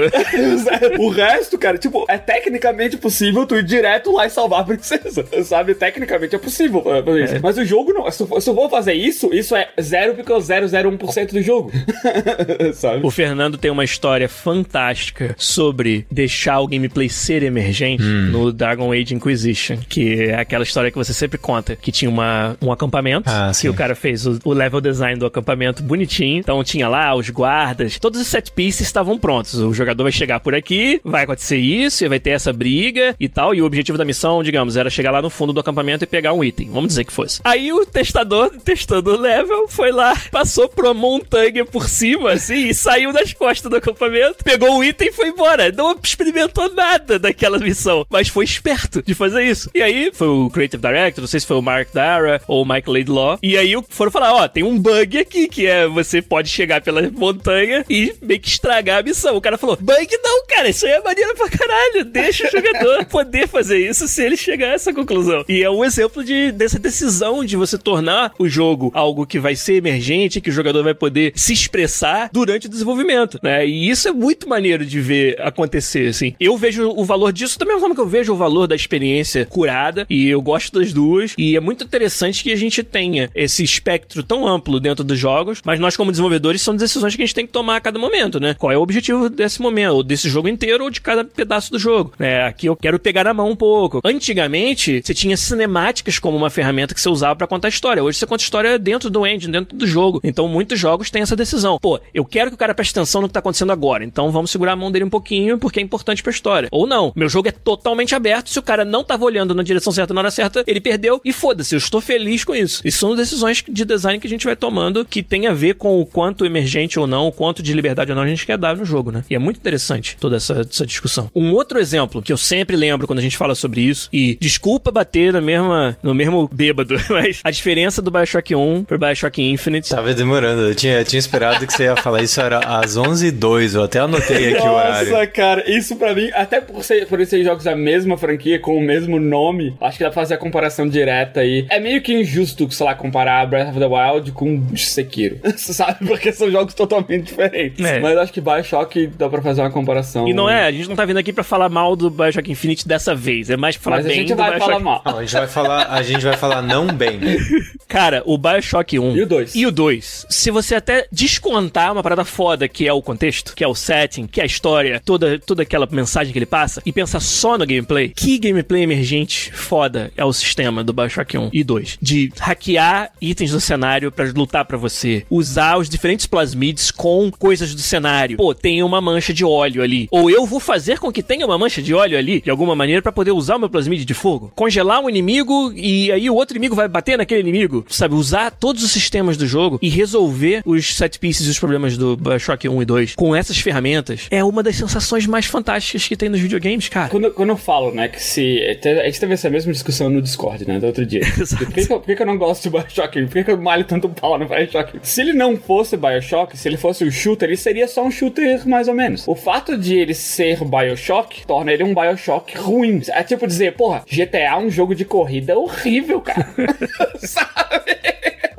o resto, cara, tipo, é tecnicamente possível tu ir direto lá e salvar a princesa. Sabe? Tecnicamente é possível fazer isso. É. Mas o jogo não. Se eu, vou fazer isso, isso é 0,001% do jogo. Sabe? O Fernando tem uma história fantástica sobre deixar o gameplay ser emergente hum. no Dragon Age Inquisition, que é aquela história que você sempre conta, que tinha uma, um acampamento, ah, que sim. o cara fez o, o, level design do acampamento bonitinho, então tinha lá os guardas, todos os set pieces estavam prontos. O jogador vai chegar por aqui, vai acontecer isso, vai ter essa briga e tal, e o objetivo da missão, digamos, era chegar lá no fundo do acampamento e pegar um item, vamos dizer que fosse. Aí o testador, testando o level, foi lá, passou por uma montanha por cima, assim, e saiu das costas do acampamento, pegou o item e foi embora. Não experimentou nada daquela missão, mas foi esperto de fazer isso. E aí foi o Creative Director, não sei se foi o Mark Dara ou o Michael Laidlaw, e aí foram falar, ó, tem um bug aqui, que é você pode chegar pela montanha e meio que estragar a missão. O cara falou, bug não, cara, isso aí é maneiro pra caralho, deixa o jogador poder fazer isso se ele chegar a essa conclusão. E é um exemplo de, dessa decisão de você tornar o jogo algo que vai ser emergente, que o jogador vai poder se expressar durante o desenvolvimento, né? E isso é muito maneiro de ver acontecer, assim. Eu vejo o valor disso da mesma forma que eu vejo o valor da experiência curada, e eu gosto das duas, e é muito interessante que a gente tenha esse espectro tão amplo dentro dos jogos, mas nós como desenvolvedores são decisões que a gente tem que tomar a cada momento, né? Qual é o objetivo desse momento, ou desse jogo inteiro, ou de cada pedaço do jogo. É, aqui eu quero pegar na mão um pouco. Antigamente, você tinha cinemáticas como uma ferramenta que você usava para contar história. Hoje você conta história dentro do engine, dentro do jogo. Então muitos jogos têm essa decisão. Pô, eu quero que o cara preste atenção no que tá acontecendo agora. Então vamos segurar a mão dele um pouquinho porque é importante pra história. Ou não. Meu jogo é totalmente aberto. Se o cara não tava olhando na direção certa na hora certa, ele perdeu e foda-se. Eu estou feliz com isso. E são decisões de design que a gente vai tomando que tem a ver com o quanto emergente ou não, o quanto de liberdade ou não a gente quer dar no jogo, né? E é muito interessante toda essa, essa discussão. Um outro exemplo que eu sempre lembro quando a gente fala sobre isso, e desculpa bater na mesma, no mesmo bêbado, mas a diferença do Bioshock 1 pro Bioshock Infinite. Tava demorando, eu tinha, eu tinha esperado que você ia falar isso, era às 11h02, eu até anotei aqui Nossa, o horário. cara, isso pra mim, até por, ser, por serem jogos da mesma franquia, com o mesmo nome, acho que dá pra fazer a comparação direta aí. É meio que injusto, sei lá, comparar Breath of the Wild com Sekiro, sabe? Porque são jogos totalmente diferentes. É. Mas acho que Bioshock dá pra fazer uma comparação. E não é, a gente não tá vindo aqui pra falar mal do Bioshock Infinite dessa vez, é mais pra falar Mas a bem gente do vai Bioshock. falar mal. Não, a gente vai falar, a gente vai falar não bem. Cara, o Bioshock 1 E o dois? E o 2. Se você até descontar uma parada foda que é o contexto, que é o setting, que é a história, toda, toda aquela mensagem que ele passa, e pensar só no gameplay, que gameplay emergente foda é o sistema do Bioshock 1 e 2? De hackear itens do cenário pra lutar pra você, usar os diferentes plasmids com coisas do cenário. Pô, tem uma mancha de óleo ali. Ou eu vou fazer com que tenha uma mancha de óleo ali, de alguma maneira, pra poder usar o meu plasmid de fogo. Congelar um inimigo e aí o outro inimigo vai bater naquele inimigo. Sabe, usar todos os sistemas do jogo e resolver os set pieces e os problemas do Bioshock 1 e 2 com essas ferramentas é uma das sensações mais fantásticas que tem nos videogames, cara. Quando, quando eu falo, né, que se. A gente teve essa mesma discussão no Discord, né, do outro dia. Por que, que eu, por que que eu não gosto de Bioshock? Por que, que eu malho tanto pau no Bioshock? Se ele não fosse Bioshock, se ele fosse um shooter, ele seria só um shooter mais ou menos. O fato de ele ser Bioshock torna ele um Bioshock ruim. É tipo dizer, porra, GTA é um jogo de corrida horrível, cara. Sabe?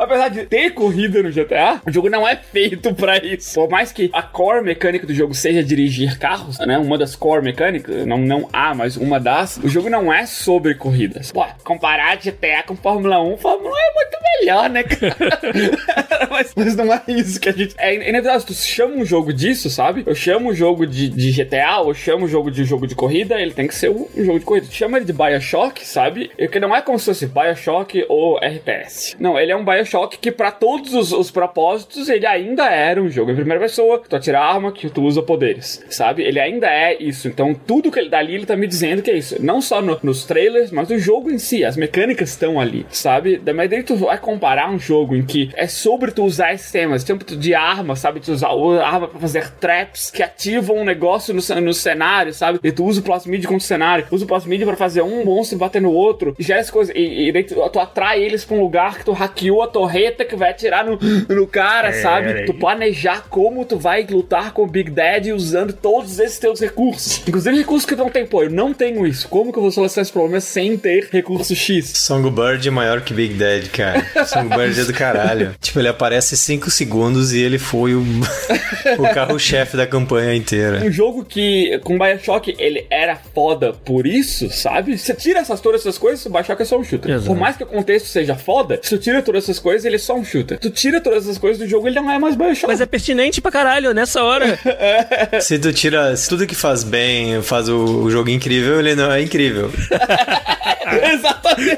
Apesar de ter corrida no GTA, o jogo não é feito pra isso. Por mais que a core mecânica do jogo seja dirigir carros, né? Uma das core mecânicas, não, não há, mas uma das, o jogo não é sobre corridas. Pô, comparar GTA com Fórmula 1, Fórmula 1 é muito melhor, né, cara? mas, mas não é isso que a gente. É inevitável, tu chama um jogo disso, sabe? Eu chamo um jogo de, de GTA, eu chamo um jogo de jogo de corrida, ele tem que ser um jogo de corrida. Tu chama ele de Bioshock, sabe? Porque não é como se fosse Bioshock ou RTS. Não, ele é um Bioshock que, pra todos os, os propósitos, ele ainda era um jogo em primeira pessoa, tu atira arma, que tu usa poderes, sabe? Ele ainda é isso. Então, tudo que ele dali, ele tá me dizendo que é isso. Não só no- nos trailers, mas o jogo em si. As mecânicas estão ali, sabe? Da maneira tu vai comparar um jogo em que é sobre tu usar sistemas, tipo de arma, sabe? Tu usar arma pra fazer traps que ativam um negócio no, no cenário, sabe? E tu usa o plasmid contra o cenário, usa o plasmid pra fazer um monstro bater no outro, e gera as coisas. E, e daí tu, tu atrai eles pra um lugar que tu hackeou a torreta que vai atirar no, no cara, sabe? Tu planejar como tu vai lutar com o Big Daddy usando todos esses teus recursos. Inclusive recursos que tu não tem. Pô, eu não tenho isso. Como que eu vou solucionar esse problema sem ter recurso X? Songbird é maior que Big Dad, cara. Songbird é do caralho. Tipo, ele aparece 5 segundos e ele foi o, o carro-chefe da campanha inteira. Um jogo que, com Bioshock, ele era foda por isso, sabe? Você tira essas, todas essas coisas, o Bioshock é só um shooter. Exato. Por mais que o contexto seja foda, se tu tira todas essas coisas, ele é só um shooter. Tu tira todas essas coisas do jogo, ele não é mais Bioshock. Mas é pertinente pra caralho nessa hora. Se tu tira se tudo que faz bem, faz o, o jogo incrível, ele não é incrível. Exatamente.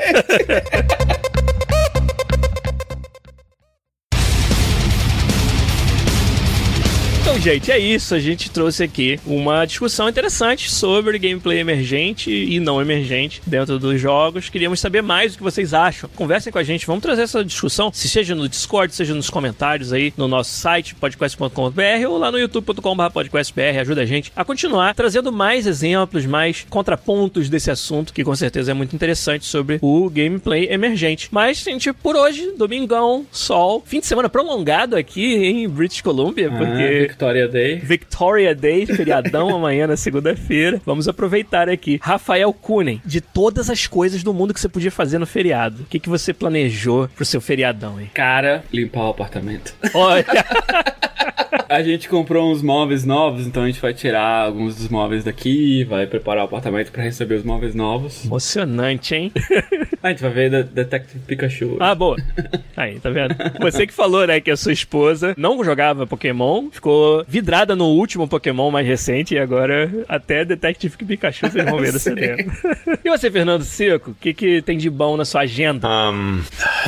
Gente, é isso. A gente trouxe aqui uma discussão interessante sobre gameplay emergente e não emergente dentro dos jogos. Queríamos saber mais o que vocês acham. Conversem com a gente, vamos trazer essa discussão, se seja no Discord, seja nos comentários aí no nosso site, podcast.com.br ou lá no youtube.com.br podcastbr. Ajuda a gente a continuar trazendo mais exemplos, mais contrapontos desse assunto, que com certeza é muito interessante sobre o gameplay emergente. Mas, gente, por hoje, domingão, sol, fim de semana prolongado aqui em British Columbia, porque Ah, Victoria Day. Victoria Day, feriadão amanhã na segunda-feira. Vamos aproveitar aqui. Rafael Kunen, de todas as coisas do mundo que você podia fazer no feriado, o que, que você planejou pro seu feriadão aí? Cara, limpar o apartamento. Olha, A gente comprou uns móveis novos, então a gente vai tirar alguns dos móveis daqui, vai preparar o apartamento pra receber os móveis novos. Emocionante, hein? A gente vai ver The Detective Pikachu. Ah, boa. Aí, tá vendo? Você que falou, né, que a sua esposa não jogava Pokémon, ficou vidrada no último Pokémon mais recente e agora até Detective Pikachu vocês vão ver CD. e você, Fernando Seco, o que, que tem de bom na sua agenda? Um,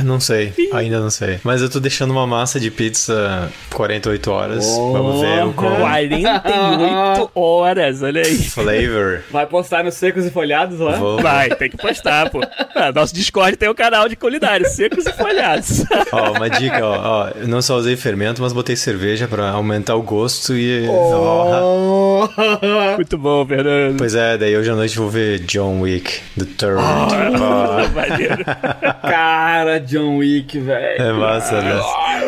não sei, ainda não sei. Mas eu tô deixando uma massa de pizza 48 horas. Oh. Vamos ver o qual 48 horas, olha aí. flavor. Vai postar nos secos e folhados lá? Vou. Vai, tem que postar, pô. Ah, nosso Discord tem o canal de culinária, secos e folhados. Ó, uma dica, ó, ó. Eu não só usei fermento, mas botei cerveja pra aumentar o gosto e. Oh. Muito bom, Fernando. Pois é, daí hoje à noite eu vou ver John Wick, The Third. Ó. Maneiro. Cara, John Wick, velho. É massa, né?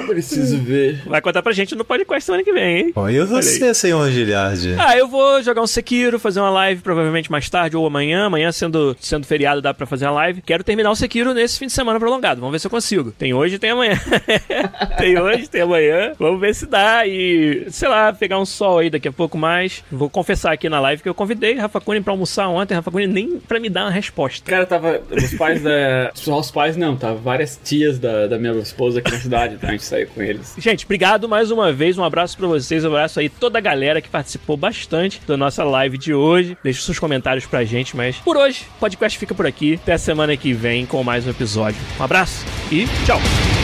Eu preciso ver. Vai contar pra gente no podcast semana que vem, hein? Bom, e você sem um Giliard? Ah, eu vou jogar um Sekiro, fazer uma live provavelmente mais tarde ou amanhã. Amanhã, sendo, sendo feriado, dá pra fazer a live. Quero terminar o Sekiro nesse fim de semana prolongado. Vamos ver se eu consigo. Tem hoje tem amanhã. tem hoje, tem amanhã. Vamos ver se dá. E, sei lá, pegar um sol aí daqui a pouco mais. Vou confessar aqui na live que eu convidei Rafa Cunha pra almoçar ontem. Rafa Cunha nem pra me dar uma resposta. Cara, tava. Os pais da. Só os pais não, tava várias tias da, da minha esposa aqui na cidade, então a gente saiu com eles. Gente, obrigado mais uma vez. Um abraço pra vocês. Um abraço aí toda a galera que participou bastante da nossa live de hoje. Deixe seus comentários pra gente. Mas por hoje, o podcast fica por aqui. Até a semana que vem com mais um episódio. Um abraço e tchau!